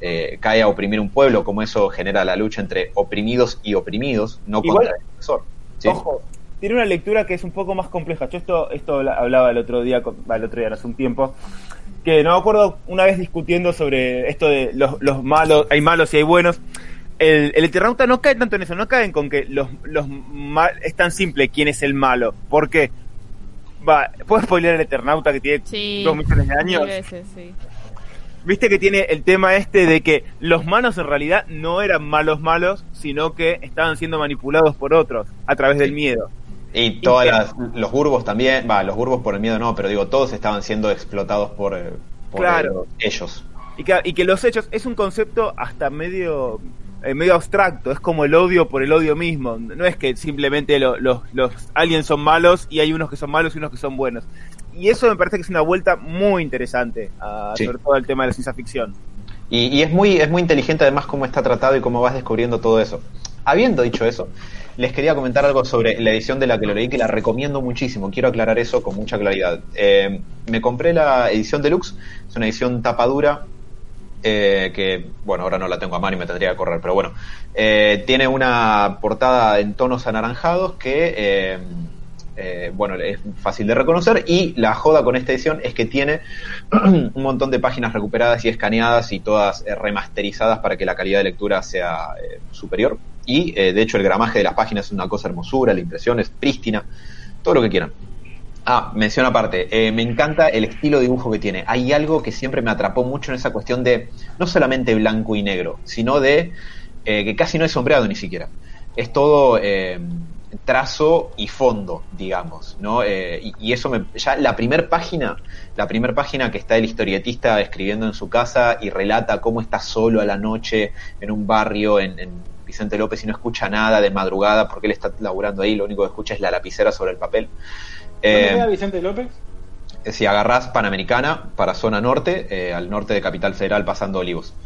eh, cae a oprimir un pueblo, como eso genera la lucha entre oprimidos y oprimidos, no Igual- contra el. ¿sí? Ojo, tiene una lectura que es un poco más compleja. Yo esto, esto la- hablaba el otro día, el otro día, no hace un tiempo, que no me acuerdo una vez discutiendo sobre esto de los, los malos, hay malos y hay buenos. El, el Eternauta no cae tanto en eso, no caen con que los, los mal, es tan simple quién es el malo. Porque, va, ¿puedo spoiler el Eternauta que tiene Sí. dos millones de años? Veces, sí. Viste que tiene el tema este de que los malos en realidad no eran malos malos, sino que estaban siendo manipulados por otros a través del miedo. Y las, los burbos también, va, los burbos por el miedo no, pero digo, todos estaban siendo explotados por, por Claro. ellos. Y que, y que los hechos es un concepto hasta medio medio abstracto, es como el odio por el odio mismo. No es que simplemente lo- los, los aliens son malos y hay unos que son malos y unos que son buenos. Y eso me parece que es una vuelta muy interesante, a, Sí. sobre todo al tema de la ciencia ficción. Y, y es muy es muy inteligente además cómo está tratado y cómo vas descubriendo todo eso. Habiendo dicho eso, les quería comentar algo sobre la edición de la que lo leí, que la recomiendo muchísimo. Quiero aclarar eso con mucha claridad. Eh, me compré la edición deluxe, es una edición tapadura, eh, que, bueno, ahora no la tengo a mano y me tendría que correr, pero bueno, eh, tiene una portada en tonos anaranjados que, eh, eh, bueno, es fácil de reconocer y la joda con esta edición es que tiene un montón de páginas recuperadas y escaneadas y todas eh, remasterizadas para que la calidad de lectura sea eh, superior. Y de hecho el gramaje de las páginas es una cosa hermosura, la impresión es prístina, todo lo que quieran. Ah, mención aparte, eh, me encanta el estilo de dibujo que tiene. Hay algo que siempre me atrapó mucho en esa cuestión de no solamente blanco y negro, sino de eh, que casi no es sombreado ni siquiera. Es todo eh, trazo y fondo, digamos, ¿no? Eh, y, y eso me, ya la primer página, la primer página que está el historietista escribiendo en su casa y relata cómo está solo a la noche en un barrio en, en Vicente López y no escucha nada de madrugada porque él está laburando ahí, lo único que escucha es la lapicera sobre el papel. ¿Dónde Eh, queda Vicente López? si agarrás Panamericana para zona norte, eh, al norte de Capital Federal pasando Olivos.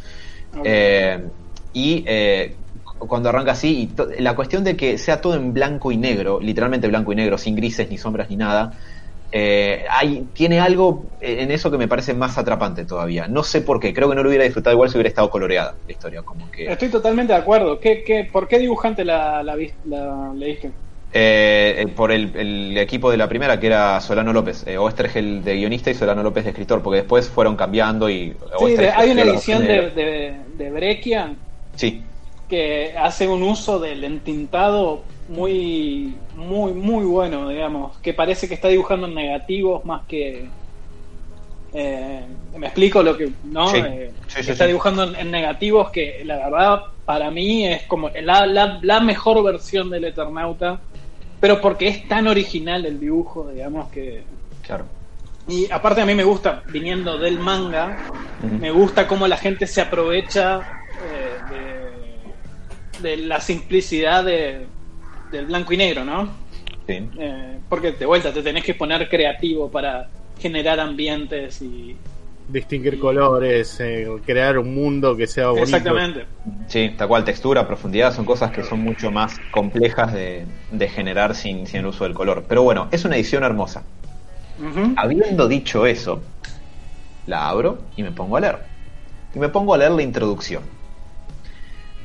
Eh, y eh, cu- cuando arranca así, y la cuestión de que sea todo en blanco y negro, literalmente blanco y negro, sin grises ni sombras ni nada, eh, hay, tiene algo en eso que me parece más atrapante todavía. No sé por qué, creo que no lo hubiera disfrutado igual si hubiera estado coloreada la historia. Como que, Estoy totalmente de acuerdo. ¿Qué, qué, ¿Por qué dibujante la, la, la leíste? Eh, eh, por el, el equipo de la primera, que era Solano López, eh, Oestergel de guionista y Solano López de escritor, porque después fueron cambiando y... Sí, de- hay una edición de, de, de Breccia Sí, que hace un uso del entintado muy, muy, muy bueno, digamos, que parece que está dibujando en negativos más que... eh, me explico lo que... ¿no? Sí. Eh, Sí, está dibujando en, en negativos que la verdad para mí es como la, la, la mejor versión del Eternauta, pero porque es tan original el dibujo, digamos, que... claro. Y aparte a mí me gusta, viniendo del manga, me gusta cómo la gente se aprovecha eh, de, de la simplicidad de, del blanco y negro, ¿no? Sí. Eh, porque de vuelta te tenés que poner creativo para generar ambientes y... Distinguir colores, eh, crear un mundo que sea bonito. Exactamente. Sí, tal cual, textura, profundidad, son cosas que son mucho más complejas de, de generar sin, sin el uso del color. Pero bueno, es una edición hermosa. Habiendo dicho eso, la abro y me pongo a leer. Y me pongo a leer la introducción.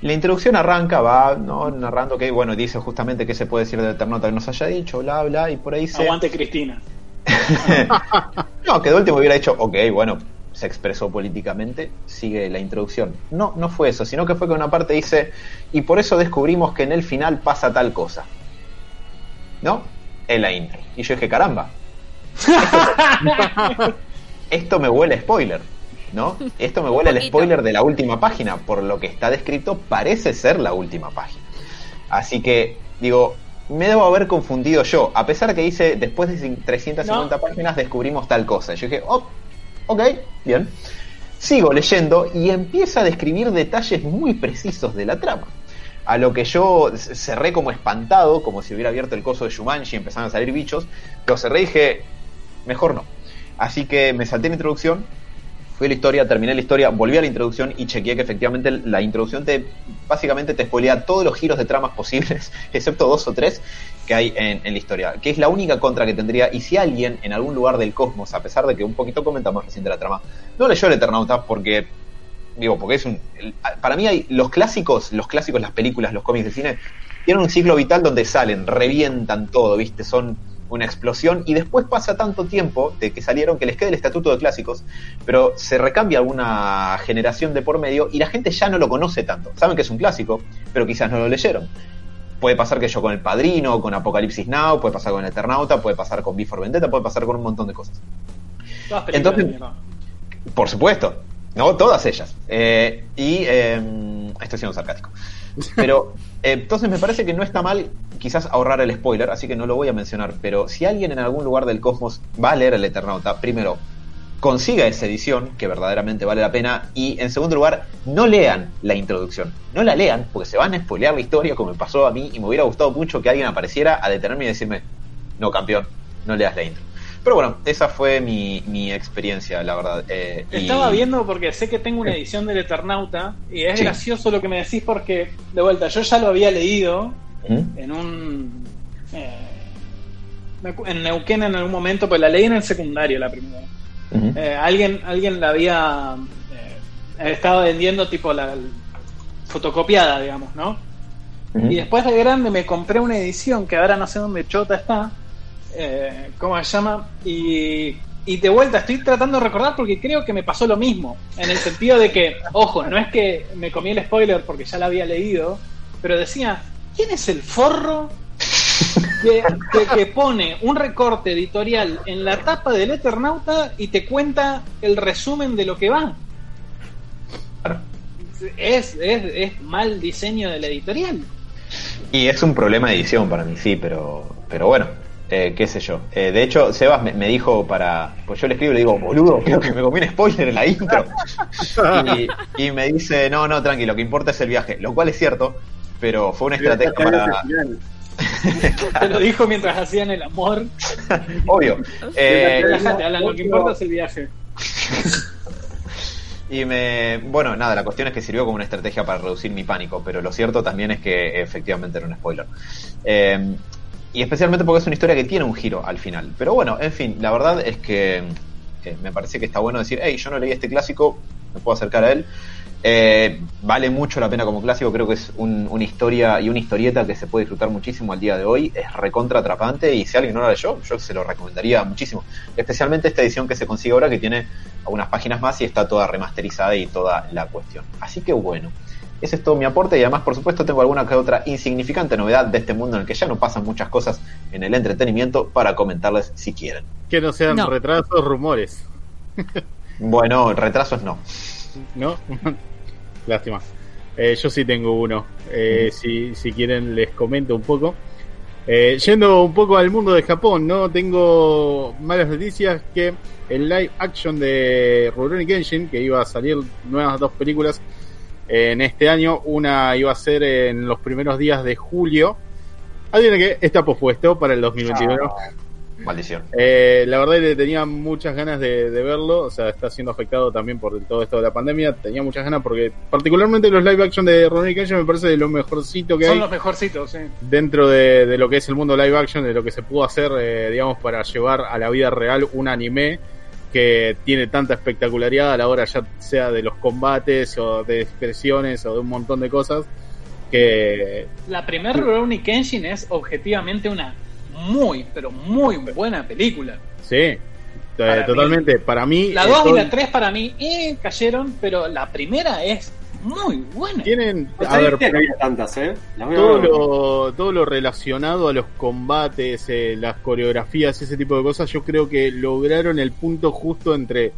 La introducción arranca, va, ¿no? Narrando que, bueno, dice justamente qué se puede decir del Eternauta que nos haya dicho, bla, bla, y por ahí se... Aguante Cristina. no, que de último hubiera dicho, ok, bueno, se expresó políticamente, sigue la introducción. No, no fue eso, sino que fue que una parte dice, y por eso descubrimos que en el final pasa tal cosa. ¿No? En la intro. Y yo dije, caramba. Esto, esto me huele a spoiler. ¿No? Esto me huele poquito. spoiler de la última página. Por lo que está descrito, parece ser la última página. Así que, digo, me debo haber confundido yo. A pesar que dice, después de 350 No. páginas descubrimos tal cosa. Yo dije, oh, ok, bien. Sigo leyendo y empieza a describir detalles muy precisos de la trama. A lo que yo cerré como espantado, como si hubiera abierto el coso de Shumanji y empezaron a salir bichos. Lo cerré y dije, mejor no. Así que me salté la introducción, fui a la historia, terminé la historia, volví a la introducción y chequeé que efectivamente la introducción te básicamente te spoilea todos los giros de tramas posibles, excepto dos o tres que hay en, en la historia, que es la única contra que tendría. Y si alguien en algún lugar del cosmos, a pesar de que un poquito comentamos recién de la trama, no leyó el Eternauta porque digo, porque es un para mí hay los clásicos, los clásicos, las películas, los cómics de cine tienen un ciclo vital donde salen, revientan todo, ¿viste? Son una explosión y después pasa tanto tiempo de que salieron que les queda el estatuto de clásicos, pero se recambia alguna generación de por medio y la gente ya no lo conoce tanto. Saben que es un clásico, pero quizás no lo leyeron. Puede pasar que yo con El Padrino, con Apocalipsis Now, puede pasar con El Eternauta, puede pasar con Before Vendetta, puede pasar con un montón de cosas. Todas Entonces- de. Por supuesto, no todas ellas. Eh, y eh, estoy siendo sarcástico. Pero eh, entonces me parece que no está mal quizás ahorrar el spoiler, así que no lo voy a mencionar. Pero si alguien en algún lugar del cosmos va a leer el Eternauta, primero consiga esa edición, que verdaderamente vale la pena, y en segundo lugar, no lean la introducción. No la lean, porque se van a spoilear la historia como me pasó a mí, y me hubiera gustado mucho que alguien apareciera a detenerme y decirme, no campeón, no leas la intro. Pero bueno, esa fue mi, mi experiencia, la verdad. Eh, y- Estaba viendo porque sé que tengo una edición del Eternauta y es Sí. gracioso lo que me decís porque, de vuelta, yo ya lo había leído ¿Mm? en un... eh, en Neuquén en algún momento, pues la leí en el secundario la primera. Eh, alguien, alguien la había eh, estaba vendiendo tipo la fotocopiada, digamos, ¿no? Y después de grande me compré una edición que ahora no sé dónde chota está, eh, ¿cómo se llama? Y, y de vuelta estoy tratando de recordar porque creo que me pasó lo mismo, en el sentido de que, ojo, no es que me comí el spoiler porque ya la había leído, pero decía, ¿quién es el forro que, que- que pone un recorte editorial en la tapa del Eternauta y te cuenta el resumen de lo que va? Es, es, es mal diseño de la editorial. Y es un problema de edición para mí, sí, pero, pero bueno, eh, qué sé yo. Eh, de hecho, Sebas me, me dijo para. Pues yo le escribo y le digo, boludo, creo que me comí un spoiler en la intro. Y, y me dice, no, no, tranquilo, lo que importa es el viaje. Lo cual es cierto, pero fue una estrategia para. Te lo dijo mientras hacían el amor. Obvio. Eh, Relájate, Alan, lo que importa es el viaje. Y me. Bueno, nada, la cuestión es que sirvió como una estrategia para reducir mi pánico, pero lo cierto también es que efectivamente era un spoiler. Eh, y especialmente porque es una historia que tiene un giro al final. Pero bueno, en fin, la verdad es que eh, me parece que está bueno decir, hey, yo no leí este clásico, me puedo acercar a él. Eh, vale mucho la pena como clásico, creo que es un- una historia y una historieta que se puede disfrutar muchísimo al día de hoy, es recontra atrapante y si alguien no la leyó, yo se lo recomendaría muchísimo. Especialmente esta edición que se consigue ahora que tiene algunas páginas más y está toda remasterizada y toda la cuestión. Así que bueno, ese es todo mi aporte y además por supuesto tengo alguna que otra insignificante novedad de este mundo en el que ya no pasan muchas cosas en el entretenimiento para comentarles si quieren. Que no sean No. retrasos, rumores, Bueno, retrasos no. ¿no? Lástima. Eh, yo sí tengo uno. Eh, si, si quieren les comento un poco. Eh, yendo un poco al mundo de Japón, ¿no? Tengo malas noticias que el live action de Rurouni Kenshin, que iba a salir nuevas dos películas en este año, una iba a ser en los primeros días de julio. Adivinen que está pospuesto para el 2021. Maldición. Eh, la verdad que tenía muchas ganas de, de verlo, o sea, está siendo afectado también por todo esto de la pandemia. Tenía muchas ganas porque, particularmente los live action de Ronnie Kenshin, me parece de lo mejorcito que Son hay los mejorcitos, sí. dentro de, de lo que es el mundo live action, de lo que se pudo hacer, eh, digamos, para llevar a la vida real un anime que tiene tanta espectacularidad a la hora ya sea de los combates o de expresiones o de un montón de cosas que La primera Rurouni Kenshin es objetivamente una muy, pero muy buena película. sí, eh, Para totalmente. Para mí, La eh, 2 y la 3 para mí eh, cayeron, pero la primera es muy buena. tienen, No a ver, no había tantas, ¿eh? Todo lo, todo lo relacionado a los combates, eh, las coreografías, ese tipo de cosas, yo creo que lograron el punto justo entre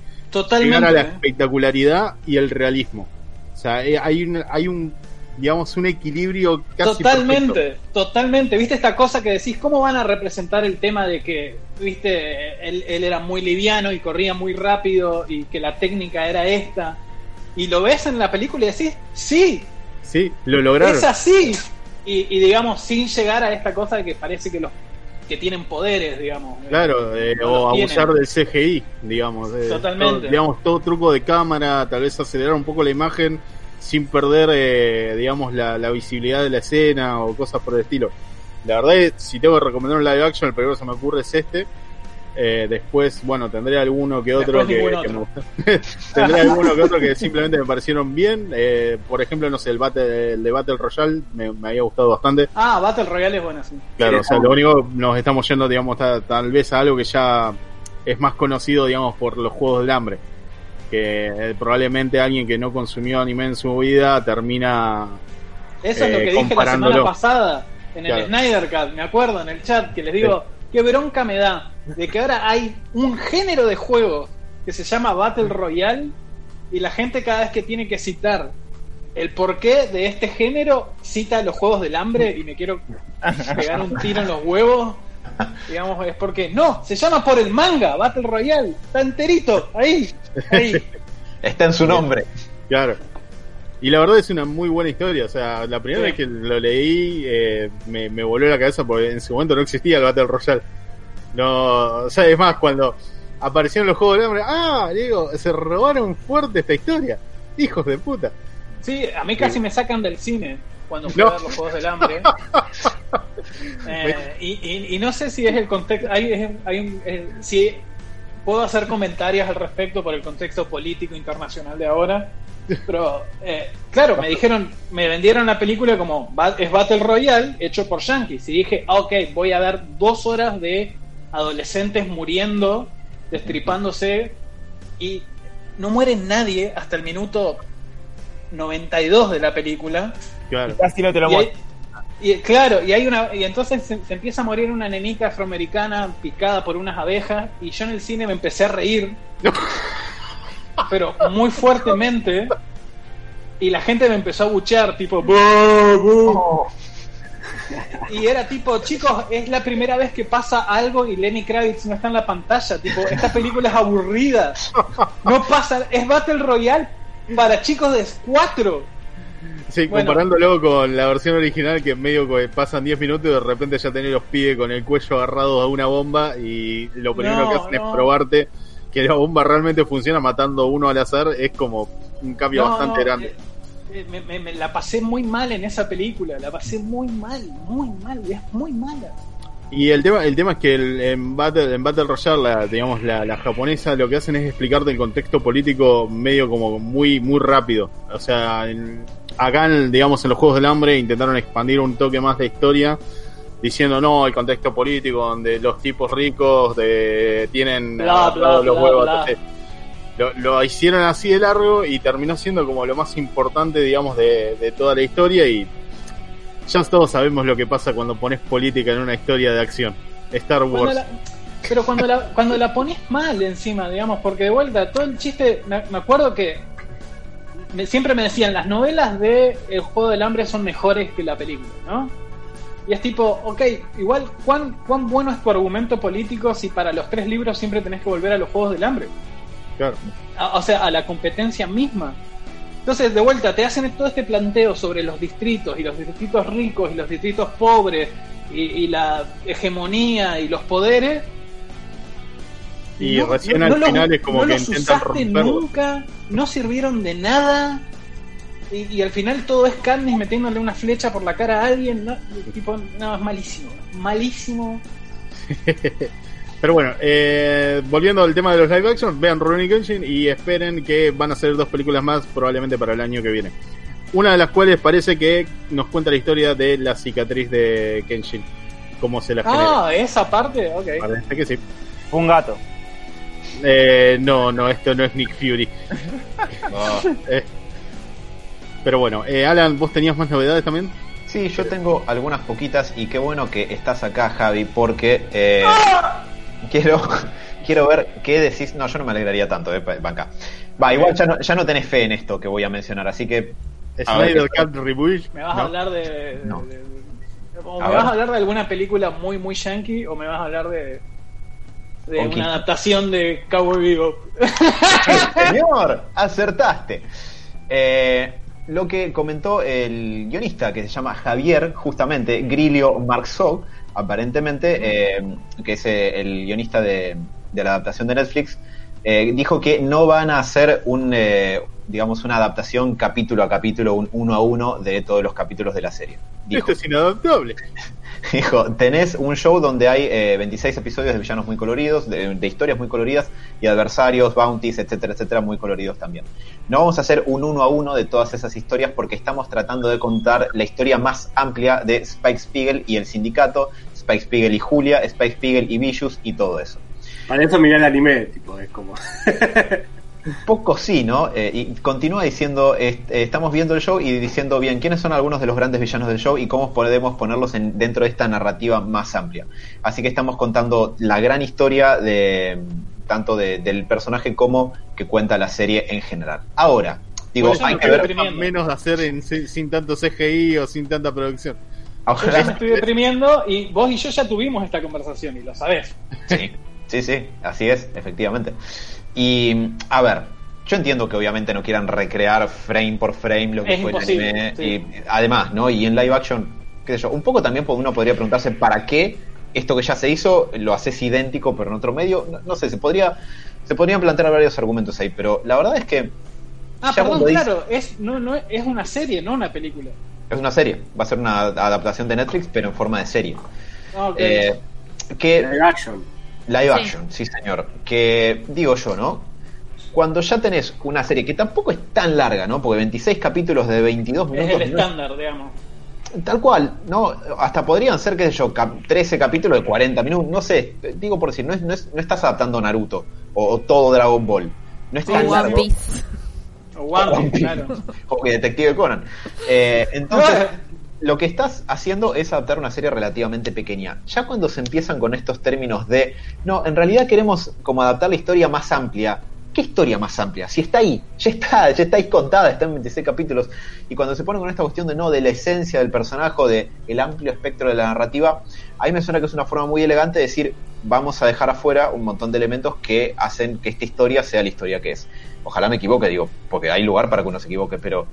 llegar a la. ¿eh? espectacularidad y el realismo. O sea, eh, hay un, hay un digamos, un equilibrio casi Totalmente, perfecto. totalmente. ¿Viste esta cosa que decís? ¿Cómo van a representar el tema de que, viste, él, él era muy liviano y corría muy rápido y que la técnica era esta? Y lo ves en la película y decís, sí, Sí, lo lograron. es así. Y, y, digamos, sin llegar a esta cosa de que parece que los que tienen poderes, digamos. Claro, eh, o abusar tienen. del CGI, digamos. eh, Totalmente. todo- digamos, todo truco de cámara, tal vez acelerar un poco la imagen sin perder, eh, digamos, la, la visibilidad de la escena o cosas por el estilo. La verdad es, si tengo que recomendar un live action, el primero que se me ocurre es este. Eh, después, bueno, tendré alguno que otro Después que, que me gustó. tendré alguno que otro que simplemente me parecieron bien. Eh, por ejemplo, no sé, el, Battle, el de Battle Royale me, me había gustado bastante. Ah, Battle Royale es bueno, sí. Claro, o sea, está lo único nos estamos yendo, digamos, ta- tal vez a algo que ya es más conocido, digamos, por los juegos del hambre. Que eh, probablemente alguien que no consumió anime en su vida termina. Eso es lo Eh, que dije la semana pasada en el Claro. Snyder Cut, me acuerdo, en el chat, que les digo, qué bronca me da de que ahora hay un género de juego que se llama Battle Royale y la gente cada vez que tiene que citar el porqué de este género cita los juegos del hambre y me quiero pegar un tiro en los huevos. Digamos, es porque no, se llama por el manga, Battle Royale, está enterito, ahí, ahí. Está en su nombre. Claro. Y la verdad es una muy buena historia. O sea, la primera Sí. vez que lo leí eh, me, me voló la cabeza porque en su momento no existía el Battle Royale. No, o sea, es más, cuando aparecieron los juegos del hambre, ah, digo, se robaron fuerte esta historia. Hijos de puta. Sí, a mí casi me sacan del cine cuando fui No. a ver los Juegos del Hambre. Eh, y, y- y no sé si es el contexto. Hay, hay un, eh, si puedo hacer comentarios al respecto por el contexto político internacional de ahora. Pero, eh, claro, me dijeron, me vendieron la película como es Battle Royale hecho por Yankees. Y dije, ah, ok, voy a ver dos horas de adolescentes muriendo, destripándose. Y no muere nadie hasta el minuto 92 de la película. Claro. Casi no te lo Y, muestro. y, claro, y hay una y entonces se, se empieza a morir una nenita afroamericana picada por unas abejas y yo en el cine me empecé a reír, pero muy fuertemente y la gente me empezó a buchear tipo y era tipo chicos es la primera vez que pasa algo y Lenny Kravitz no está en la pantalla tipo esta película es aburrida no pasa es Battle Royale para chicos de 4 Sí, Bueno. comparándolo con la versión original que en medio que pasan 10 minutos y de repente ya tenés los pibes con el cuello agarrado a una bomba y lo primero No, que hacen no. es probarte que la bomba realmente funciona matando uno al azar, es como un cambio No, bastante grande. eh, eh, me, me- me la pasé muy mal en esa película, la pasé muy mal, muy mal, es muy mala. Y el tema, el tema es que el- en Battle, en Battle Royale, la, digamos, la, la japonesa lo que hacen es explicarte el contexto político medio como muy, muy rápido. O sea, en- acá, en, digamos, en los Juegos del Hambre intentaron expandir un toque más de historia, diciendo no, el contexto político donde los tipos ricos de, tienen Bla, bla, los bla, huevos. entonces, lo, lo hicieron así de largo y terminó siendo como lo más importante, digamos, de, de toda la historia y ya todos sabemos lo que pasa cuando pones política en una historia de acción. Star Cuando Wars. la- pero cuando la, cuando la pones mal encima, digamos, porque de vuelta, todo el chiste, me, me acuerdo que me- siempre me decían, las novelas de El Juego del Hambre son mejores que la película, ¿no? Y es tipo, ok, igual, ¿cuán, ¿cuán bueno es tu argumento político si para los tres libros siempre tenés que volver a los Juegos del Hambre? Claro. a- o sea, a la competencia misma. Entonces, de vuelta, te hacen todo este planteo sobre los distritos y los distritos ricos y los distritos pobres y, y la hegemonía y los poderes. Y recién al final es como no que los intentan usaste romperlo. nunca, no sirvieron de nada. Y, y al final todo es Katniss metiéndole una flecha por la cara a alguien. No, tipo, no, es malísimo. Malísimo. Pero bueno, eh, volviendo al tema de los live action, vean Rurouni Kenshin y esperen que van a ser dos películas más probablemente para el año que viene. Una de las cuales parece que nos cuenta la historia de la cicatriz de Kenshin, cómo se la genera. Ah, esa parte, ok. Parece que sí. Fue un gato. Eh, no, no, esto no es Nick Fury. Eh, pero bueno, eh, Alan, ¿vos tenías más novedades también? Sí, yo tengo algunas poquitas y qué bueno que estás acá, Javi, porque eh, quiero, quiero ver qué decís. No, yo no me alegraría tanto, eh, banca. Va, igual ya no, ya no tenés fe en esto que voy a mencionar, así que. Snyder ¿qué- Cut Reboot. ¿Me vas ¿no? a hablar de, No. de- de- o A me ver. vas a hablar de alguna película muy muy yankee o me vas a hablar de de una adaptación de Cowboy Bebop? Señor, acertaste. Eh, lo que comentó el guionista que se llama Javier, justamente, Grillo Marxog, aparentemente, eh, que es eh, el guionista de, de la adaptación de Netflix, eh, dijo que no van a hacer un, eh, digamos, una adaptación capítulo a capítulo, un uno a uno de todos los capítulos de la serie. Dijo, Esto es inadaptable. Dijo, tenés un show donde hay eh, 26 episodios de villanos muy coloridos, de, de historias muy coloridas y adversarios, bounties, etcétera, etcétera, muy coloridos también. No vamos a hacer un uno a uno de todas esas historias porque estamos tratando de contar la historia más amplia de Spike Spiegel y el sindicato, Spike Spiegel y Julia, Spike Spiegel y Vicious y todo eso. Para eso mirá el anime, tipo, es como. Un poco sí, ¿no? Eh, y continúa diciendo, eh, eh, estamos viendo el show y diciendo bien quiénes son algunos de los grandes villanos del show y cómo podemos ponerlos en, dentro de esta narrativa más amplia. Así que estamos contando la gran historia de tanto de- del personaje como que cuenta la serie en general. Ahora, digo, hay que ver. Menos de hacer en- sin, sin tanto CGI o sin tanta producción. Yo me estoy deprimiendo y vos y yo ya tuvimos esta conversación y lo sabés. Sí, sí, sí, así es, efectivamente. Y, a ver, yo entiendo que obviamente no quieran recrear frame por frame lo que Es fue el anime. sí. Y además, ¿no? Y en live action, qué sé yo, un poco también pues, uno podría preguntarse para qué esto que ya se hizo lo haces idéntico pero en otro medio. No, no sé, se podría se podrían plantear varios argumentos ahí, pero la verdad es que Ah, perdón, dice- claro, es, no, no, es una serie, no una película. es una serie, va a ser una adaptación de Netflix pero en forma de serie. Ah, ok. Eh, que Live action. Live Sí. action, sí señor. Que digo yo, ¿no? Cuando ya tenés una serie que tampoco es tan larga, ¿no? Porque 26 capítulos de 22 es minutos. el no es- estándar, digamos. tal cual, ¿no? Hasta podrían ser, qué sé yo, cap- 13 capítulos de 40 minutos. No sé, digo por decir, no, es, no, es- no estás adaptando Naruto o, o todo Dragon Ball. No es O tan One largo. Piece. O One One Piece, claro. O Detective Conan. Eh, entonces, lo que estás haciendo es adaptar una serie relativamente pequeña. Ya cuando se empiezan con estos términos de, no, en realidad queremos como adaptar la historia más amplia. ¿Qué historia más amplia? Si está ahí, ya está, ya está ahí contada, está en 26 capítulos. Y cuando se pone con esta cuestión de no, de la esencia del personaje de el amplio espectro de la narrativa, ahí me suena que es una forma muy elegante de decir, vamos a dejar afuera un montón de elementos que hacen que esta historia sea la historia que es. Ojalá me equivoque, digo, porque hay lugar para que uno se equivoque, pero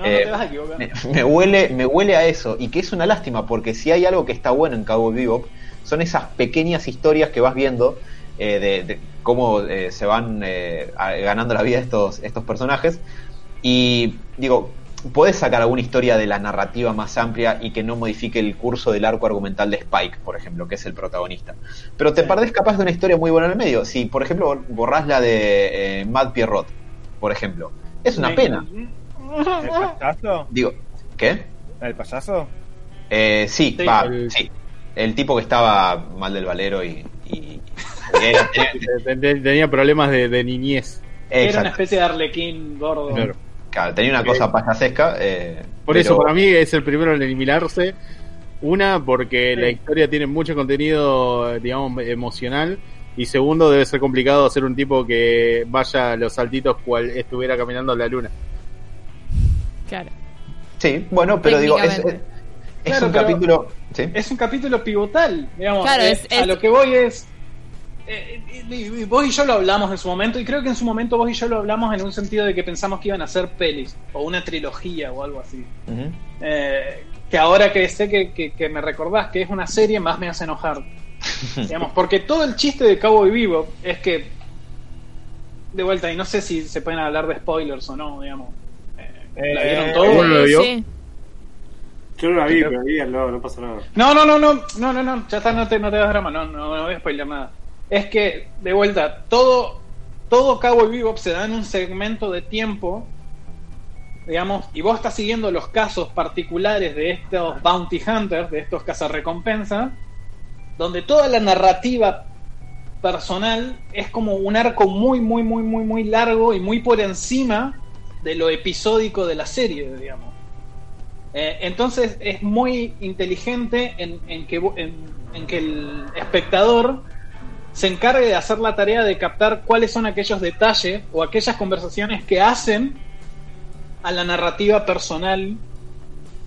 No, no Eh, te vas a equivocar. me, me huele, me huele a eso, y que es una lástima, porque si hay algo que está bueno en Cowboy Bebop, son esas pequeñas historias que vas viendo eh, de, de cómo eh, se van eh, ganando la vida estos, estos personajes. Y digo, puedes sacar alguna historia de la narrativa más amplia y que no modifique el curso del arco argumental de Spike, por ejemplo, que es el protagonista. Pero te perdés capaz de una historia muy buena en el medio. Si, por ejemplo, borrás la de eh, Mad Pierrot, por ejemplo, es una Me- pena. ¿El payaso? Digo, ¿qué? ¿El payaso? Eh, sí, Sí, va, el- sí. El tipo que estaba mal del valero y. y- era- tenía- Te- te- Tenía problemas de, de niñez. Era una especie de arlequín gordo. Claro. claro, tenía una cosa payasesca. eh, Por pero- eso, para mí es el primero en eliminarse. Una, porque Sí. la historia tiene mucho contenido, digamos, emocional. Y segundo, debe ser complicado hacer un tipo que vaya a los saltitos cual estuviera caminando a la luna. Claro. Sí, bueno, pero digo, es, es, Claro, un pero- capítulo. ¿sí? Es un capítulo pivotal, digamos. Claro, eh, es- A es- lo que voy es. eh, y- y vos y yo lo hablamos en su momento, y creo que en su momento vos y yo lo hablamos en un sentido de que pensamos que iban a ser pelis, o una trilogía, o algo así. Eh, que ahora que sé que, que- que me recordás que es una serie, más me hace enojar. digamos, porque todo el chiste de Cowboy Vivo es que. De vuelta, y no sé si se pueden hablar de spoilers o no, digamos. Eh, ¿La vieron ¿Alguno todo? lo vio? Sí. Yo no la vi, pero no pasa nada. No, no, no, no, no, no, no, ya está, no te, no te das drama, no, no, no voy a spoiler nada. es que, de vuelta, todo, todo Cabo Bebop se da en un segmento de tiempo, digamos, y vos estás siguiendo los casos particulares de estos bounty hunters, de estos cazarrecompensas, donde toda la narrativa personal es como un arco muy, muy, muy, muy, muy largo y muy por encima de lo episódico de la serie, digamos. Eh, entonces es muy inteligente en, que, en, en que el espectador se encargue de hacer la tarea de captar cuáles son aquellos detalles o aquellas conversaciones que hacen a la narrativa personal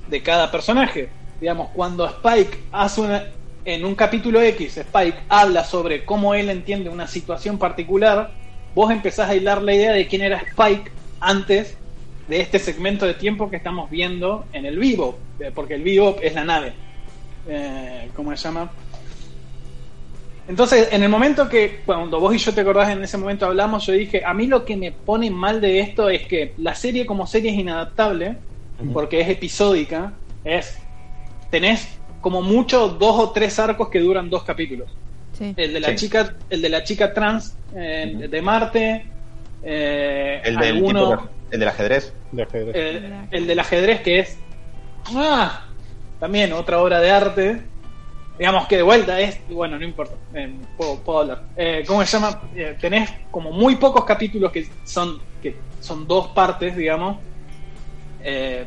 de cada personaje. Digamos, cuando Spike hace una, en un capítulo X, Spike habla sobre cómo él entiende una situación particular, vos empezás a hilar la idea de quién era Spike antes de este segmento de tiempo que estamos viendo en el vivo, eh, porque el vivo es la nave. Eh, ¿Cómo se llama? Entonces, en el momento que, cuando vos y yo te acordás, en ese momento hablamos, yo dije, a mí lo que me pone mal de esto es que la serie como serie es inadaptable, porque es episódica, es, tenés como mucho dos o tres arcos que duran dos capítulos. Sí. El de la Sí. chica, el de la chica trans eh, de Marte, eh, El del, alguno- tipo- el del ajedrez. De ajedrez. el, el del ajedrez que es ah, también otra obra de arte. Digamos que de vuelta es bueno no importa eh, puedo, puedo hablar. Eh, cómo se llama Eh, tenés como muy pocos capítulos que son que son dos partes digamos. Eh,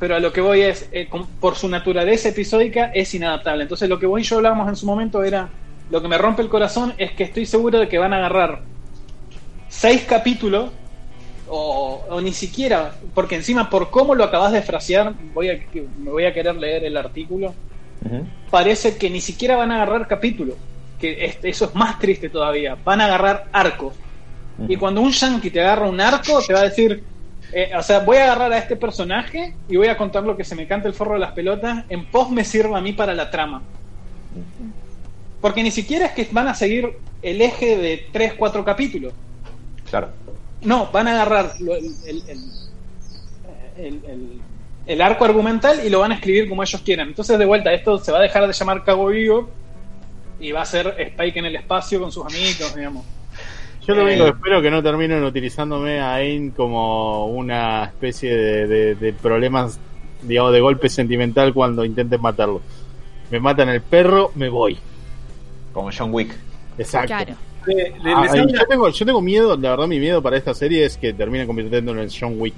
pero a lo que voy es eh, con- por su naturaleza episódica es inadaptable. Entonces lo que vos y yo hablábamos en su momento era lo que me rompe el corazón es que estoy seguro de que van a agarrar seis capítulos o, o ni siquiera, porque encima por cómo lo acabas de frasear, voy a, me voy a querer leer el artículo, parece que ni siquiera van a agarrar capítulos, que es- eso es más triste todavía, van a agarrar arcos. Y cuando un yankee te agarra un arco, te va a decir, eh, o sea, voy a agarrar a este personaje y voy a contar lo que se me canta el forro de las pelotas, en pos me sirva a mí para la trama. Porque ni siquiera es que van a seguir el eje de 3, 4 capítulos. Claro. No, van a agarrar lo- el, el- el- el- el- el arco argumental y lo van a escribir como ellos quieran. Entonces, de vuelta, esto se va a dejar de llamar Cabo Vivo y va a ser Spike en el espacio con sus amiguitos, digamos. Yo lo Eh, único que espero que no terminen utilizándome a Ain como una especie de, de- de problemas, digamos, de golpe sentimental cuando intenten matarlo. Me matan el perro, me voy. Como John Wick. Exacto. Claro. Le- le- Ah, les habla- yo, tengo, yo tengo miedo, la verdad mi miedo para esta serie es que termine convirtiéndolo en John Wick.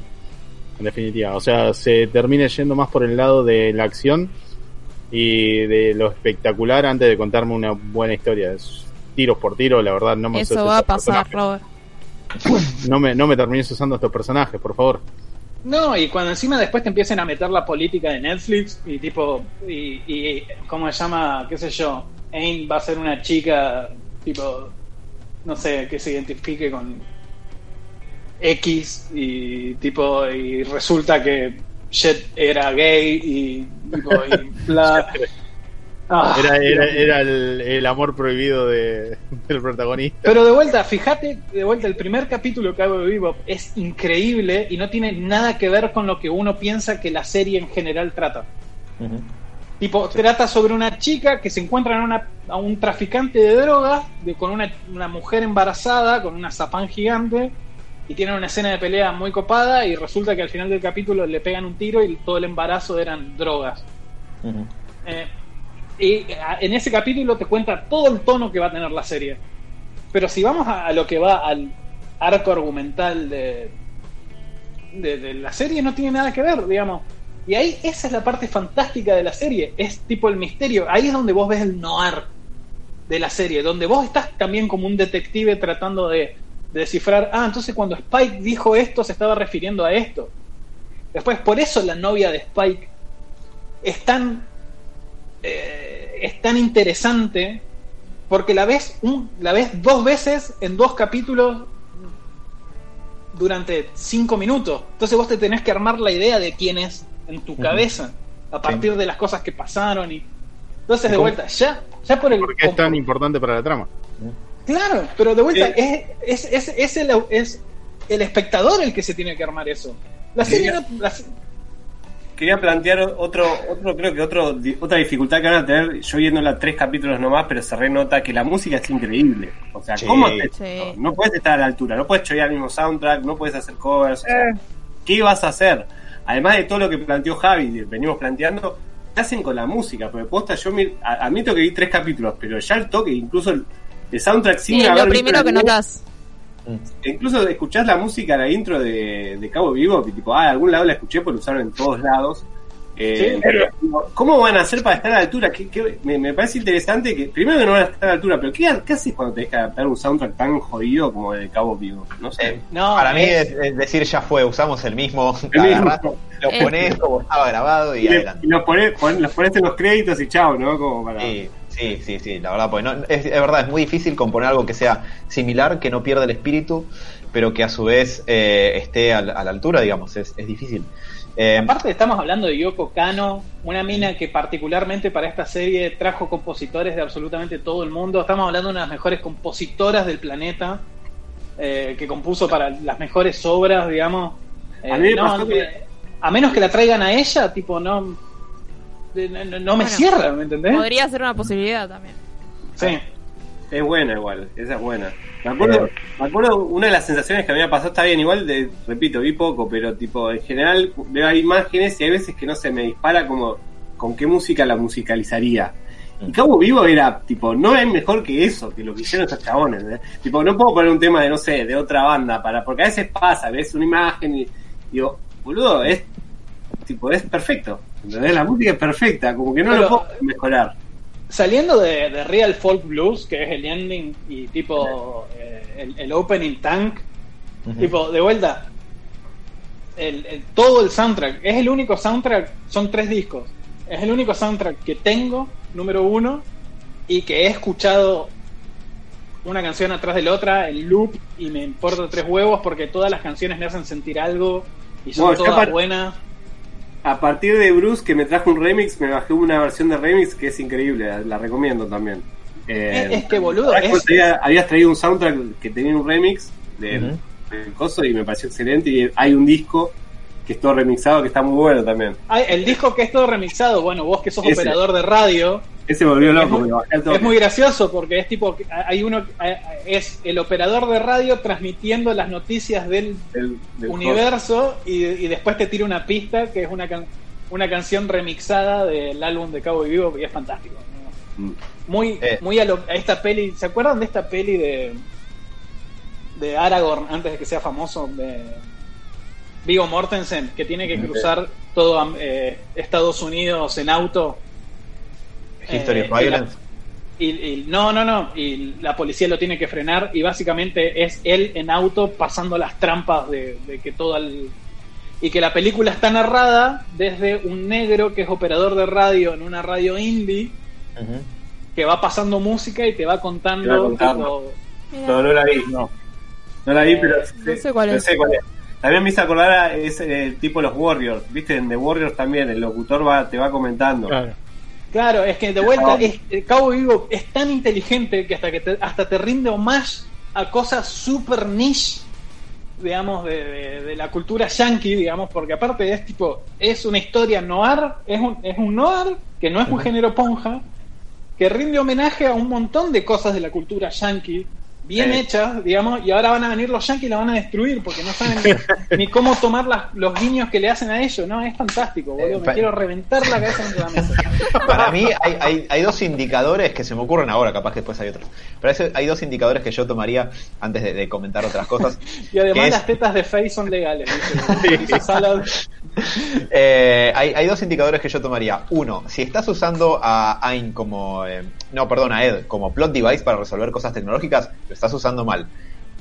En definitiva. O sea, se termine yendo más por el lado de la acción y de lo espectacular antes de contarme una buena historia. Es tiros por tiro, la verdad no me Eso va a estos pasar. Robert. No me, no me termines usando estos personajes, por favor. No, y cuando encima después te empiecen a meter la política de Netflix y tipo, y, y ¿cómo se llama? ¿Qué sé yo? Ain va a ser una chica, tipo, no sé, que se identifique con X y tipo, y resulta que Jet era gay y tipo, y bla. Ah, Era, era, era el, el amor prohibido de, del protagonista. Pero de vuelta, fíjate, de vuelta, el primer capítulo que hago de Bebop es increíble y no tiene nada que ver con lo que uno piensa que la serie en general trata. Tipo, trata sobre una chica que se encuentra en una, a un traficante de drogas de- con una, una mujer embarazada, con una zapán gigante, y tienen una escena de pelea muy copada y resulta que al final del capítulo le pegan un tiro y todo el embarazo eran drogas. Eh, y en ese capítulo te cuenta todo el tono que va a tener la serie. Pero si vamos a, a lo que va al arco argumental de, de, de la serie, no tiene nada que ver, digamos. Y ahí esa es la parte fantástica de la serie, es tipo el misterio. Ahí es donde vos ves el noir de la serie, donde vos estás también como un detective tratando de, de descifrar, ah, entonces cuando Spike dijo esto se estaba refiriendo a esto. Después, por eso la novia de Spike es tan eh, es tan interesante porque la ves un, la ves dos veces en dos capítulos durante cinco minutos. Entonces vos te tenés que armar la idea de quién es en tu cabeza a partir de las cosas que pasaron y entonces de vuelta ya ya por el ¿Por qué es tan importante para la trama? Claro, pero de vuelta, Eh. es, es, es, es el, es el espectador el que se tiene que armar eso. La serie no. la quería plantear otro, otro creo que otro, otra dificultad que van a tener, yo viéndola tres capítulos nomás, pero se renota que la música es increíble. O sea, Sí. ¿cómo Sí. esto? No puedes estar a la altura, no puedes chorear el mismo soundtrack, no puedes hacer covers. o sea, Eh. ¿Qué vas a hacer? Además de todo lo que planteó Javi, venimos planteando, ¿qué hacen con la música? Porque posta, yo mir- a- admito que vi tres capítulos, pero ya el toque, incluso el, el soundtrack Sí, sin haber lo primero que notas. incluso escuchás la música, la intro de, de Cabo Vivo, y tipo, ah, de algún lado la escuché porque usaron en todos lados. Eh, Sí. pero, ¿Cómo van a hacer para estar a la altura? ¿Qué- qué- me, me parece interesante que, primero que no van a estar a la altura, pero ¿qué, qué haces cuando tenés que adaptar un soundtrack tan jodido como el de Cabo Vivo? No sé. Eh, No, para mí es- decir, ya fue, usamos el mismo, El mismo. agarrás, lo Eh. pones como estaba grabado y, y, adelante. y los, ponés, pon- los ponés en los créditos y chao, ¿no? Como para... Sí, sí, sí, sí, la verdad, pues no, es, es verdad, es muy difícil componer algo que sea similar, que no pierda el espíritu, pero que a su vez eh, esté a, la- a la altura, digamos, es, es difícil. Eh, Aparte estamos hablando de Yoko Kano, una mina que particularmente para esta serie trajo compositores de absolutamente todo el mundo. Estamos hablando de una de las mejores compositoras del planeta, eh, que compuso para las mejores obras, digamos. Eh, A mí me no, pasó que- eh, a menos que la traigan a ella, tipo, no, de- no, no- no me Bueno, cierra, ¿me entendés? Podría ser una posibilidad también. Sí. Es buena igual, esa es buena. Me acuerdo, me acuerdo una de las sensaciones que a mí me pasó, está bien, igual, de, repito, vi poco, pero tipo, en general veo imágenes y hay veces que no se me dispara como con qué música la musicalizaría. Y Cabo Vivo era, tipo, no es mejor que eso, que lo que hicieron estos chabones. ¿eh? Tipo, no puedo poner un tema de, no sé, de otra banda, para porque a veces pasa, ves una imagen y digo, boludo, es, tipo, es perfecto. ¿entendés? La música es perfecta, como que no Pero- lo puedo mejorar. Saliendo de, de Real Folk Blues, que es el ending y tipo eh, el, el opening tank, tipo, de vuelta, el, el- todo el soundtrack, es el único soundtrack, son tres discos, es el único soundtrack que tengo, número uno, y que he escuchado una canción atrás de la otra en loop y me importa tres huevos porque todas las canciones me hacen sentir algo y son todas buenas. A partir de Bruce, que me trajo un remix, me bajé una versión de remix que es increíble, la, la recomiendo también. Eh, Es- es que, boludo, es- habías traído un soundtrack que tenía un remix del, coso y me pareció excelente. Y hay un disco que es todo remixado que está muy bueno también. Ay, el disco que es todo remixado, bueno, vos que sos Ese. operador de radio, Ese volvió Es loco, muy-. Es muy gracioso porque es tipo, hay uno, es el operador de radio transmitiendo las noticias del Del- del universo y, y después te tira una pista que es una, can- una canción remixada del álbum de Cabo y Vivo y es fantástico. ¿no? coso. Muy, Eh. muy a, lo- a esta peli, ¿se acuerdan de esta peli de de Aragorn antes de que sea famoso? De Vigo Mortensen, que tiene que cruzar todo eh, Estados Unidos en auto. History Eh, of y la- Violence. y, y- no, no, no. Y la policía lo tiene que frenar y básicamente es él en auto pasando las trampas de, de que todo el... Y que la película está narrada desde un negro que es operador de radio en una radio indie que va pasando música y te va contando... Te va contando. tipo, Mira. No, no la vi, no. No la vi, pero No sé cuál es. sé cuál es. También me hizo acordar a ese eh, tipo los Warriors, ¿viste? En The Warriors también, el locutor va, te va comentando. Claro. Claro, es que de vuelta, es, el Cabo Vivo es tan inteligente que hasta que te, hasta te rinde homage a cosas super niche, digamos, de, de- de la cultura yankee, digamos, porque aparte es tipo, es una historia noir, es un, es un noir que no es un género ponja, que rinde homenaje a un montón de cosas de la cultura yankee, bien Sí. hechas, digamos, y ahora van a venir los yankees y la van a destruir porque no saben ni cómo tomar las- los guiños que le hacen a ellos, ¿no? Es fantástico, boludo, Eh, me quiero reventar la cabeza entre la mesa. Para mí hay, hay, hay dos indicadores que se me ocurren ahora, capaz que después hay otros. Pero hay- dos indicadores que yo tomaría antes de, de comentar otras cosas. Y además es- las tetas de Faye son legales. dice- dice. Eh, hay, hay dos indicadores que yo tomaría. Uno, si estás usando a AIN como. eh, no, perdón, a Ed como plot device para resolver cosas tecnológicas, lo estás usando mal.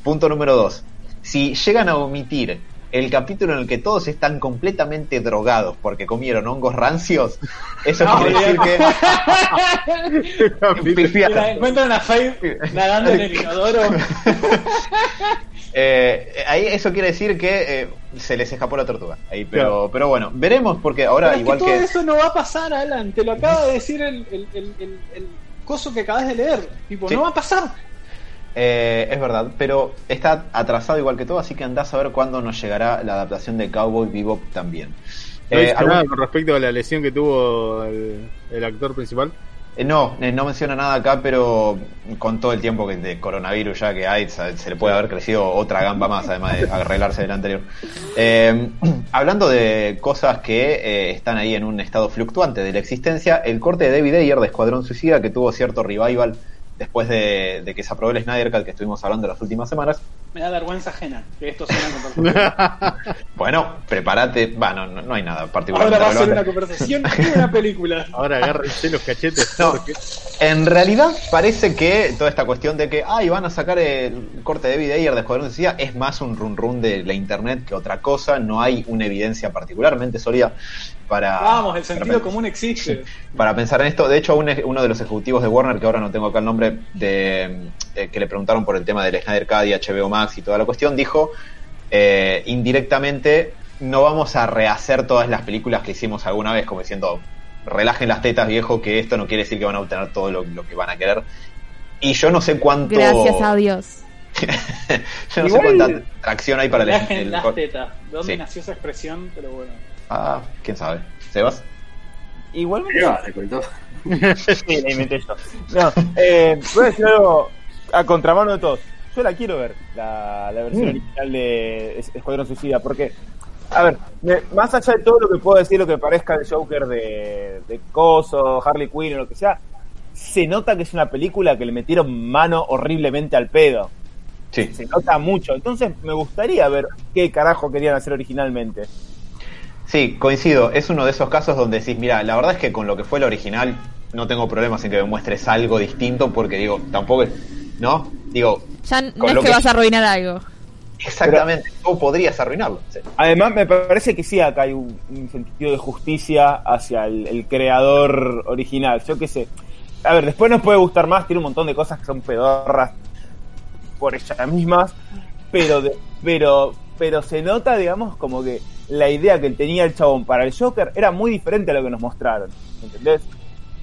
Punto número dos, si llegan a omitir el capítulo en el que todos están completamente drogados porque comieron hongos rancios, eso No, quiere decir que. La encuentran a Faye nadando en el inodoro. Eh, ahí eso quiere decir que eh, se les escapó la tortuga. Ahí, pero, pero bueno, veremos porque ahora Pero es igual que todo que. eso no va a pasar, Alan. Te lo acaba de decir el, el, el, el- el coso que acabas de leer. Tipo, Sí. no va a pasar. Eh, es verdad, pero está atrasado igual que todo, así que andás a ver cuándo nos llegará la adaptación de Cowboy Bebop también. ¿No Eh, dice algún- nada con respecto a la lesión que tuvo el, el actor principal? Eh, No, eh, no menciona nada acá, pero con todo el tiempo que de coronavirus ya que hay, se se le puede haber crecido otra gamba más, además de arreglarse del anterior. Eh, hablando de cosas que eh, están ahí en un estado fluctuante de la existencia, el corte de David Ayer de Escuadrón Suicida, que tuvo cierto revival después de, de que se aprobó el Snyder Cut que estuvimos hablando las últimas semanas. Me da vergüenza ajena que esto sea una conversación. Bueno, prepárate, bueno, no, no hay nada Ahora particularmente va a ser una conversación y una película. Ahora agárrense los cachetes. No. porque- En realidad parece que toda esta cuestión de que ay, van a sacar el corte de David Ayer de Escuadrón Suicida es más un run run de la internet que otra cosa. No hay una evidencia particularmente sólida para. Vamos, el sentido para- común existe. Para pensar en esto, de hecho, un- uno de los ejecutivos de Warner, que ahora no tengo acá el nombre, de, eh, que le preguntaron por el tema del Snyder Cut y HBO Max y toda la cuestión, dijo eh, indirectamente: No vamos a rehacer todas las películas que hicimos alguna vez, como diciendo, relajen las tetas, viejo, que esto no quiere decir que van a obtener todo lo, lo que van a querer. Y yo no sé cuánto. Gracias a Dios. yo no Igual- sé cuánta tracción hay para el. Las tetas. ¿De dónde Sí. nació esa expresión? Pero bueno. Ah, quién sabe. ¿Sebas? Igualmente. Yo. No, eh, voy a decir algo a contramano de todos. Yo la quiero ver, la, la versión Mm. original de Es- Escuadrón Suicida, porque, a ver, me- más allá de todo lo que puedo decir, lo que parezca el Joker de, de Coso, Harley Quinn o lo que sea, se nota que es una película que le metieron mano horriblemente al pedo. Sí. Se nota mucho. Entonces, me gustaría ver qué carajo querían hacer originalmente. Sí, coincido. Es uno de esos casos donde decís, mira, la verdad es que con lo que fue la original no tengo problemas en que me muestres algo distinto porque digo, tampoco es, ¿no? Digo, Ya no Con es lo que que- vas a arruinar algo. exactamente, tú podrías arruinarlo. sí. Además, me parece que sí, acá hay un, un sentido de justicia hacia el, el creador original. Yo qué sé. A ver, después nos puede gustar más, tiene un montón de cosas que son pedorras por ellas mismas, pero, de- pero, pero se nota, digamos, como que la idea que tenía el chabón para el Joker era muy diferente a lo que nos mostraron. ¿Entendés?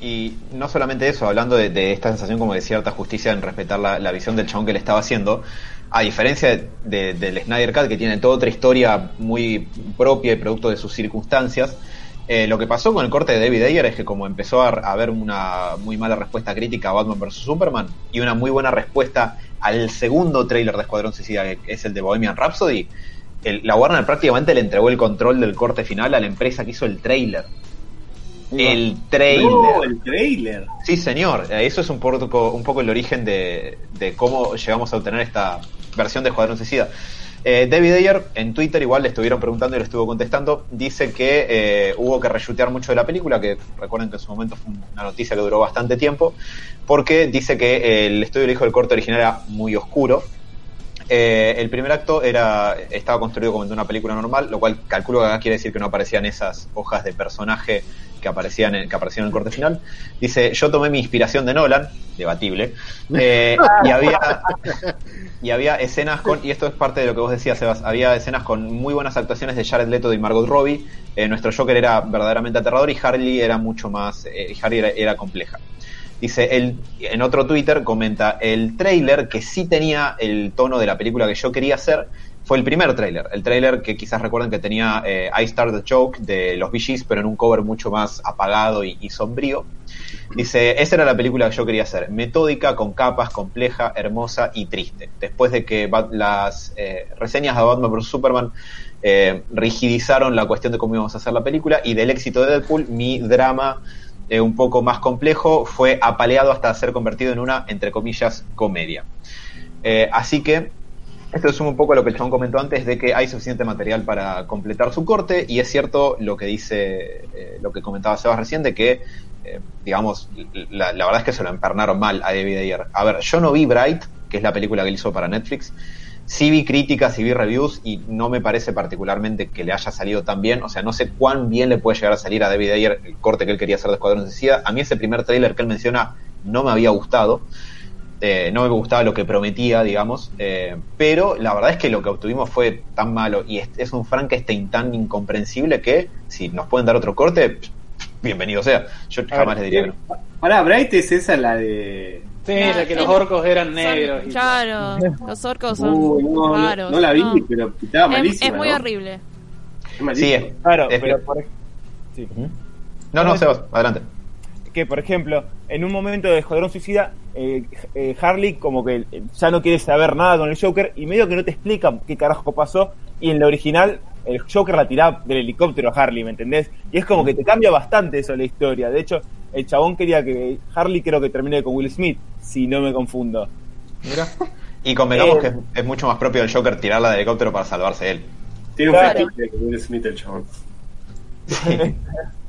Y no solamente eso, hablando de, esta sensación como de cierta justicia en respetar la, visión del chabón que le estaba haciendo, a diferencia de- de- del Snyder Cut, que tiene toda otra historia muy propia y producto de sus circunstancias, eh, lo que pasó con el corte de David Ayer es que como empezó a a haber una muy mala respuesta crítica a Batman vs. Superman y una muy buena respuesta al segundo tráiler de Escuadrón Suicida, que es el de Bohemian Rhapsody, el- la Warner prácticamente le entregó el control del corte final a la empresa que hizo el tráiler. El trailer. No, el trailer. Sí, señor. Eh, Eso es un poco, un poco el origen de, de cómo llegamos a obtener esta versión de Escuadrón Suicida. Eh, David Ayer en Twitter igual le estuvieron preguntando y le estuvo contestando. Dice que eh, hubo que reshutear mucho de la película, que recuerden que en su momento fue una noticia que duró bastante tiempo, porque dice que eh, el estudio le dijo que el corte original era muy oscuro. Eh, el primer acto era estaba construido como de una película normal, lo cual calculo que acá quiere decir que no aparecían esas hojas de personaje que aparecían en, que aparecían en el corte final. Dice, yo tomé mi inspiración de Nolan, debatible, eh, y había y había escenas con, y esto es parte de lo que vos decías, Sebas, había escenas con muy buenas actuaciones de Jared Leto y Margot Robbie. Eh, nuestro Joker era verdaderamente aterrador y Harley era mucho más, eh, Harley era, era compleja. Dice, el, en otro Twitter comenta, el trailer que sí tenía el tono de la película que yo quería hacer fue el primer trailer. El trailer que quizás recuerden que tenía eh, I Start the Joke de los VGs, pero en un cover mucho más apagado y, sombrío. Dice, esa era la película que yo quería hacer, metódica, con capas, compleja, hermosa y triste. Después de que las eh, reseñas de Batman vs. Superman eh, rigidizaron la cuestión de cómo íbamos a hacer la película y del éxito de Deadpool, mi drama eh, un poco más complejo fue apaleado hasta ser convertido en una, entre comillas, comedia. Así que esto es un poco lo que el chabón comentó antes de que hay suficiente material para completar su corte y es cierto lo que dice, eh, lo que comentaba Sebas recién de que, eh, digamos, la, verdad es que se lo empernaron mal a David Ayer. A ver, yo no vi Bright, que es la película que él hizo para Netflix, sí vi críticas y vi reviews y no me parece particularmente que le haya salido tan bien, o sea, no sé cuán bien le puede llegar a salir a David Ayer el corte que él quería hacer de Escuadrón Suicida. A mí ese primer tráiler que él menciona no me había gustado. Eh, no me gustaba lo que prometía, digamos, eh, pero la verdad es que lo que obtuvimos fue tan malo y es, es un Frankenstein tan incomprensible que si nos pueden dar otro corte, bienvenido sea. Yo jamás les diría que no. Pará, Bright es esa la de. Sí, Ah, la que los orcos eran Son- negros. y- claro, los orcos son Uy, no, raros. no la vi, no. pero estaba Es, malísima. es muy ¿no? horrible. Es Sí, es- Claro, es- pero por, sí. No, no, Sebas, adelante. que por ejemplo, en un momento de Escuadrón Suicida, eh, eh, Harley como que eh, ya no quiere saber nada con el Joker y medio que no te explica qué carajo pasó y en la original el Joker la tiraba del helicóptero a Harley, ¿me entendés? Y es como que te cambia bastante eso la historia. De hecho, el chabón quería que Harley creo que termine con Will Smith, si no me confundo. Mira. Y convengamos Eh. que es, es mucho más propio del Joker tirarla del helicóptero para salvarse él. Tiene un Claro. Will Smith el chabón.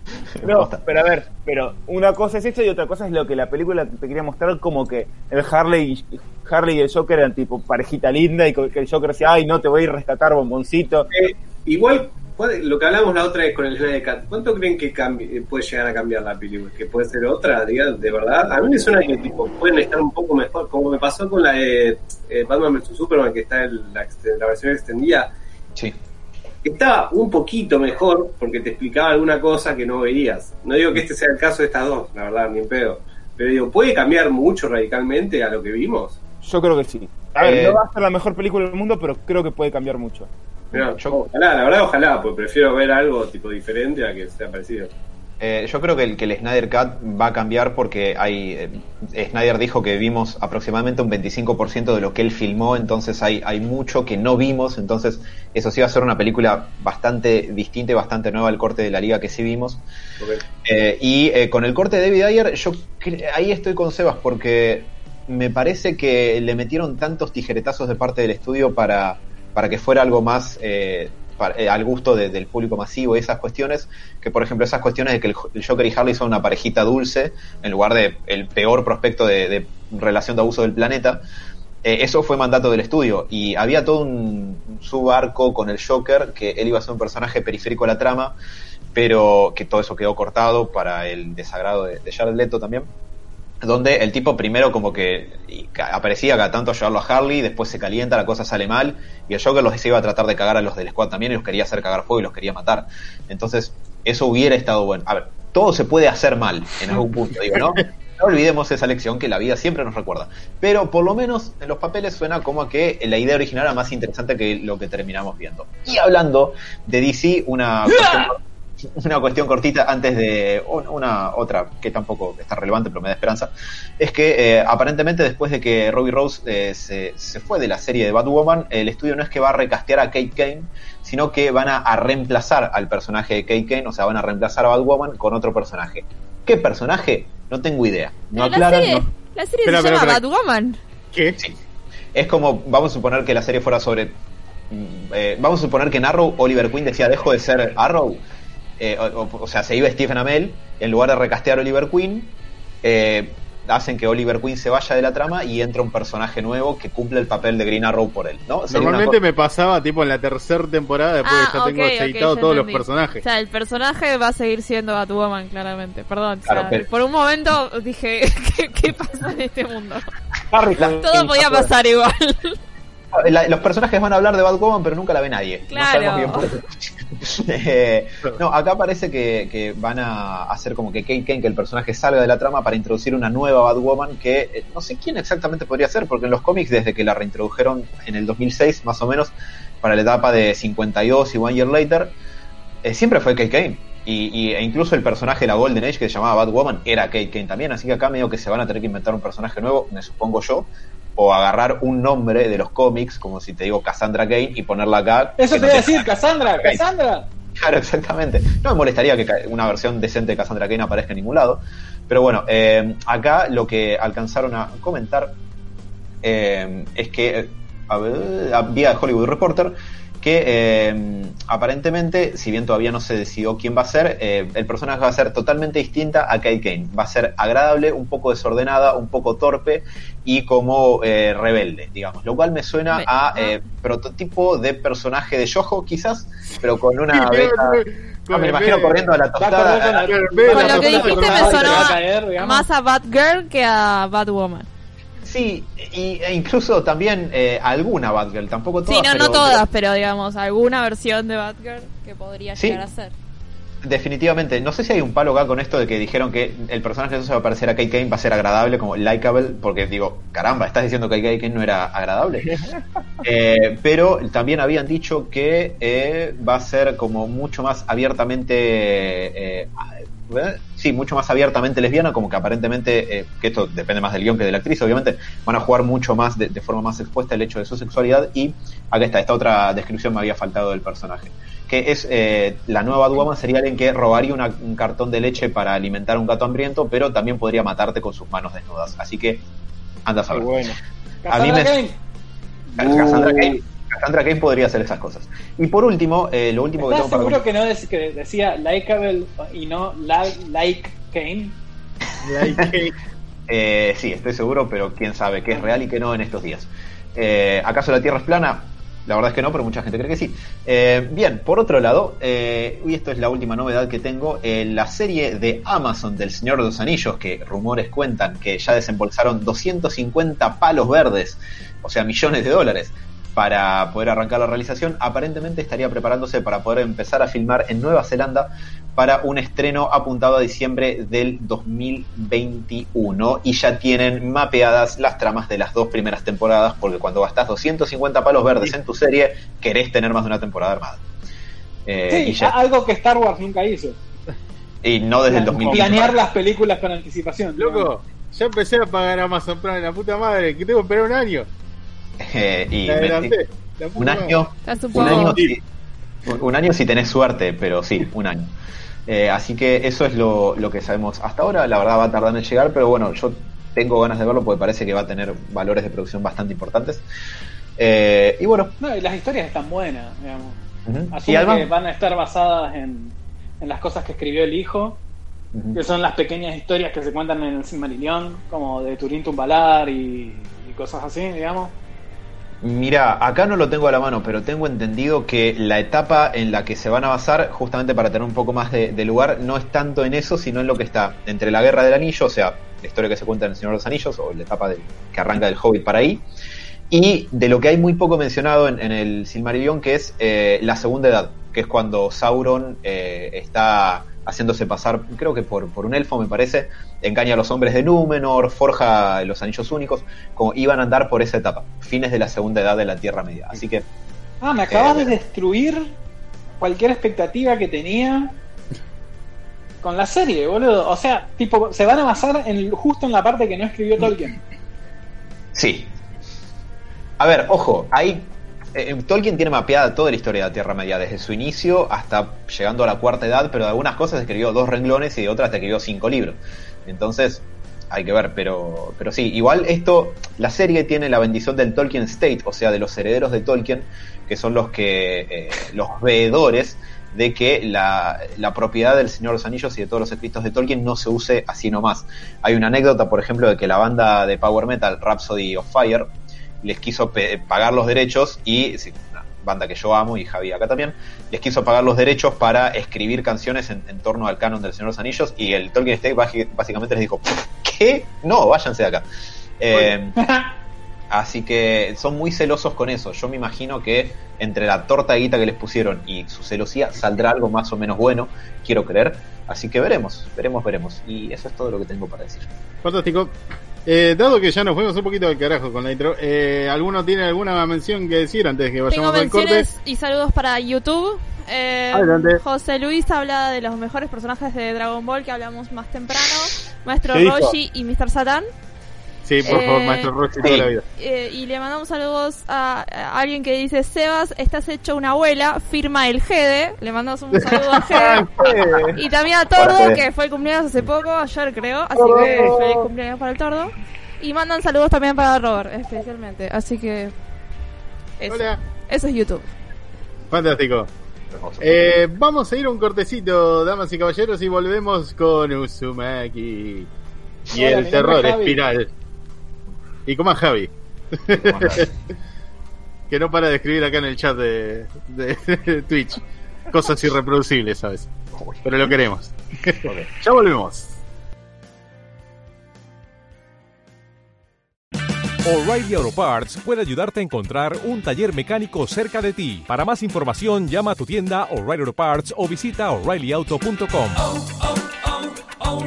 No, pero a ver, pero una cosa es eso y otra cosa es lo que la película te quería mostrar como que el Harley y, Harley y el Joker eran tipo parejita linda y que el Joker decía, ay, no te voy a ir a rescatar, bomboncito. Eh, igual, lo que hablamos la otra vez con el Snyder Cut, ¿cuánto creen que eh, puede llegar a cambiar la película? ¿Que puede ser otra, diga, de verdad? A mí me suena que tipo pueden estar un poco mejor, como me pasó con la de eh, Batman vs Superman, que está en la, la versión extendida. Sí. Estaba un poquito mejor porque te explicaba alguna cosa que no veías. No digo que este sea el caso de estas dos, la verdad, ni en pedo. Pero digo, ¿puede cambiar mucho radicalmente a lo que vimos? Yo creo que sí. A ver, Eh, no va a ser la mejor película del mundo, pero creo que puede cambiar mucho. Yo- ojalá, la verdad, ojalá, pues prefiero ver algo tipo diferente a que sea parecido. Eh, yo creo que el, que el Snyder Cut va a cambiar porque hay eh, Snyder dijo que vimos aproximadamente un 25% de lo que él filmó, entonces hay, hay mucho que no vimos, entonces eso sí va a ser una película bastante distinta y bastante nueva al corte de la liga que sí vimos. Eh, y con el corte de David Ayer, yo ahí estoy con Sebas porque me parece que le metieron tantos tijeretazos de parte del estudio para, para que fuera algo más eh, al gusto de- del público masivo y esas cuestiones, que por ejemplo esas cuestiones de que el, Joker y Harley son una parejita dulce en lugar de el peor prospecto de, de relación de abuso del planeta. eh, eso fue mandato del estudio y había todo un, un subarco con el Joker que él iba a ser un personaje periférico a la trama pero que todo eso quedó cortado para el desagrado de, de Jared Leto también donde el tipo primero como que aparecía cada tanto a llevarlo a Harley, después se calienta, la cosa sale mal, y el Joker los iba a tratar de cagar a los del squad también y los quería hacer cagar fuego y los quería matar. Entonces, eso hubiera estado bueno. A ver, todo se puede hacer mal en algún punto, digo, ¿no? No olvidemos esa lección que la vida siempre nos recuerda. Pero por lo menos en los papeles suena como a que la idea original era más interesante que lo que terminamos viendo. Y hablando de DC, una cuestión, una cuestión cortita antes de un- una otra que tampoco está relevante, pero me da esperanza, es que eh, aparentemente después de que Robbie Rose eh, se, se fue de la serie de Batwoman, el estudio no es que va a recastear a Kate Kane, sino que van a, a reemplazar al personaje de Kate Kane, o sea, van a reemplazar a Batwoman con otro personaje. ¿Qué personaje? No tengo idea. No Pero la serie, no- la serie Espera, se llama. Batwoman. ¿Qué? Sí. Es como, vamos a suponer que la serie fuera sobre. mm, eh, vamos a suponer que en Arrow Oliver Queen decía dejo de ser Arrow. Eh, o, sea, se iba Stephen Amell, en lugar de recastear a Oliver Queen, eh, hacen que Oliver Queen se vaya de la trama y entra un personaje nuevo que cumple el papel de Green Arrow por él, Normalmente me pasaba tipo en la tercera temporada después de que ya Ah, tengo aceitado ya todos los personajes. O sea, el personaje va a seguir siendo Batwoman, claramente. Perdón. o Claro, sea, pero- Por un momento dije, ¿qué, qué pasa en este mundo? Harry, Todo podía pasar igual. La- los personajes van a hablar de Batwoman, pero nunca la ve nadie. Claro. No sabemos bien por qué. Eh, no, acá parece que, que van a hacer como que Kate Kane, que el personaje salga de la trama para introducir una nueva Batwoman que eh, no sé quién exactamente podría ser, porque en los cómics, desde que la reintrodujeron en el 2006, más o menos, para la etapa de 52 y One Year Later, eh, siempre fue Kate Kane. Y, y- e incluso el personaje de la Golden Age que se llamaba Batwoman era Kate Kane también, así que acá medio que se van a tener que inventar un personaje nuevo, me supongo yo, o agarrar un nombre de los cómics, como si te digo Cassandra Kane, y ponerla acá. Eso te no iba a decir, Cassandra. Cassandra. Claro, exactamente. No me molestaría que una versión decente de Cassandra Kane aparezca en ningún lado. Pero bueno, eh, acá lo que alcanzaron a comentar eh, es que, eh, a ver, vía Hollywood Reporter, que eh, aparentemente, si bien todavía no se decidió quién va a ser, eh, el personaje va a ser totalmente distinta a Kate Kane. Va a ser agradable, un poco desordenada, un poco torpe y como eh, rebelde, digamos. Lo cual me suena Me- a eh, prototipo de personaje de Yojo, quizás, pero con una beta... Ah, me imagino corriendo a la tostada. Con lo que dijiste me sonó más a Batgirl que a Batwoman. Sí, y, e incluso también eh, alguna Batgirl, tampoco todas. sí, no, no todas, pero digamos, alguna versión de Batgirl que podría Sí. llegar a ser. definitivamente. No sé si hay un palo acá con esto de que dijeron que el personaje que se va a parecer a Kate Kane va a ser agradable, como likable, porque digo, caramba, estás diciendo que Kate Kane no era agradable. Eh, pero también habían dicho que eh, va a ser como mucho más abiertamente. Sí, mucho más abiertamente lesbiana, como que aparentemente, eh, que esto depende más del guion que de la actriz, obviamente, van a jugar mucho más de, de forma más expuesta el hecho de su sexualidad y acá está, esta otra descripción me había faltado del personaje que es eh, la nueva Batwoman sería alguien que robaría una- un cartón de leche para alimentar a un gato hambriento, pero también podría matarte con sus manos desnudas. Así que anda a saber. bueno. A mí me- Kane, Cassandra Cassandra Cain podría hacer esas cosas. Y por último, eh, lo último que ¿Estás tengo para seguro que no dec- que decía likeable y no li- like Kane? Eh, sí, estoy seguro, pero quién sabe qué es real y qué no en estos días. Eh, ¿Acaso la Tierra es plana? La verdad es que no, pero mucha gente cree que sí. Eh, bien, por otro lado, eh, y esto es la última novedad que tengo, eh, la serie de Amazon del Señor de los Anillos, que rumores cuentan que ya desembolsaron 250 palos verdes, o sea, millones de dólares, para poder arrancar la realización, aparentemente estaría preparándose para poder empezar a filmar en Nueva Zelanda para un estreno apuntado a diciembre del 2021 y ya tienen mapeadas las tramas de las dos primeras temporadas porque cuando gastas 250 palos verdes en tu serie querés tener más de una temporada armada. Eh, Sí, y, ya- algo que Star Wars nunca hizo. y no desde el 2015. Planear las películas con anticipación. Loco, ya empecé a pagar Amazon Prime, la puta madre, que tengo que esperar un año. Eh, y un año Un año, sí. Un- año si tenés suerte, pero sí, un año. Eh, así que eso es lo, lo que sabemos hasta ahora. La verdad va a tardar en llegar, pero bueno, yo tengo ganas de verlo porque parece que va a tener valores de producción bastante importantes. Eh, y bueno, No, y las historias están buenas, digamos. Asumo además, que van a estar basadas en, en las cosas que escribió el hijo, que son las pequeñas historias que se cuentan en el Silmarillion, como de Turín Tumbalar y, y cosas así, digamos. Mira, acá no lo tengo a la mano, pero tengo entendido que la etapa en la que se van a basar, justamente para tener un poco más de, de lugar, no es tanto en eso, sino en lo que está entre la Guerra del Anillo, o sea, la historia que se cuenta en El Señor de los Anillos, o la etapa que arranca del Hobbit para ahí, y de lo que hay muy poco mencionado en, en el Silmarillion, que es eh, la Segunda Edad, que es cuando Sauron eh, está haciéndose pasar, creo que por, por un elfo me parece, engaña a los hombres de Númenor, forja los anillos únicos, como iban a andar por esa etapa, fines de la Segunda Edad de la Tierra Media. Así que Ah, me acabas Eh, de destruir cualquier expectativa que tenía con la serie, boludo. O sea, tipo, se van a basar en, justo en la parte que no escribió Tolkien. Sí. A ver, ojo, hay. Eh, Tolkien tiene mapeada toda la historia de la Tierra Media, desde su inicio hasta llegando a la cuarta edad, pero de algunas cosas escribió dos renglones y de otras escribió cinco libros. Entonces, hay que ver, pero, pero sí, igual esto, la serie tiene la bendición del Tolkien State, o sea, de los herederos de Tolkien, que son los que, eh, los veedores de que la, la propiedad del Señor de los Anillos y de todos los escritos de Tolkien no se use así nomás. Hay una anécdota, por ejemplo, de que la banda de Power Metal, Rhapsody of Fire, les quiso pagar los derechos y, sí, una banda que yo amo y Javi acá también, les quiso pagar los derechos para escribir canciones en, en torno al canon del Señor de los Anillos y el Tolkien State básicamente les dijo, ¿qué? No, váyanse de acá. Eh, Así que son muy celosos con eso. Yo me imagino que entre la torta de guita que les pusieron y su celosía saldrá algo más o menos bueno, quiero creer. Así que veremos, veremos, veremos. Y eso es todo lo que tengo para decir. Fantástico. Eh, dado que ya nos fuimos un poquito al carajo con la intro, eh, ¿alguno tiene alguna mención que decir antes de que Tengo vayamos al corte? menciones y saludos para YouTube. Eh, Adelante. José Luis habla de los mejores personajes de Dragon Ball que hablamos más temprano. Maestro. Roshi y Mr. Satan. Sí, por Eh, favor, maestro Rossi, toda sí. la vida. Eh, y le mandamos saludos a, a alguien que dice, Sebas, estás hecho una abuela, firma el Gede. Le mandamos un saludo a Gede. Y también a Tordo, que fue el cumpleaños hace poco, ayer creo. Así que feliz cumpleaños para el Tordo. Y mandan saludos también para Robert, especialmente. Así que... Eso, Hola. eso es YouTube. Fantástico. Eh, vamos a ir a un cortecito, damas y caballeros, y volvemos con Uzumaki. Y Hola, el terror y coman Javi. Que no para de escribir acá en el chat de, de, Twitch. Cosas irreproducibles, ¿sabes? Pero lo queremos. Ya volvemos. O'Reilly Auto Parts puede ayudarte a encontrar un taller mecánico cerca de ti. Para más información, llama a tu tienda O'Reilly Auto Parts o visita oreillyauto.com. Oh, oh, oh,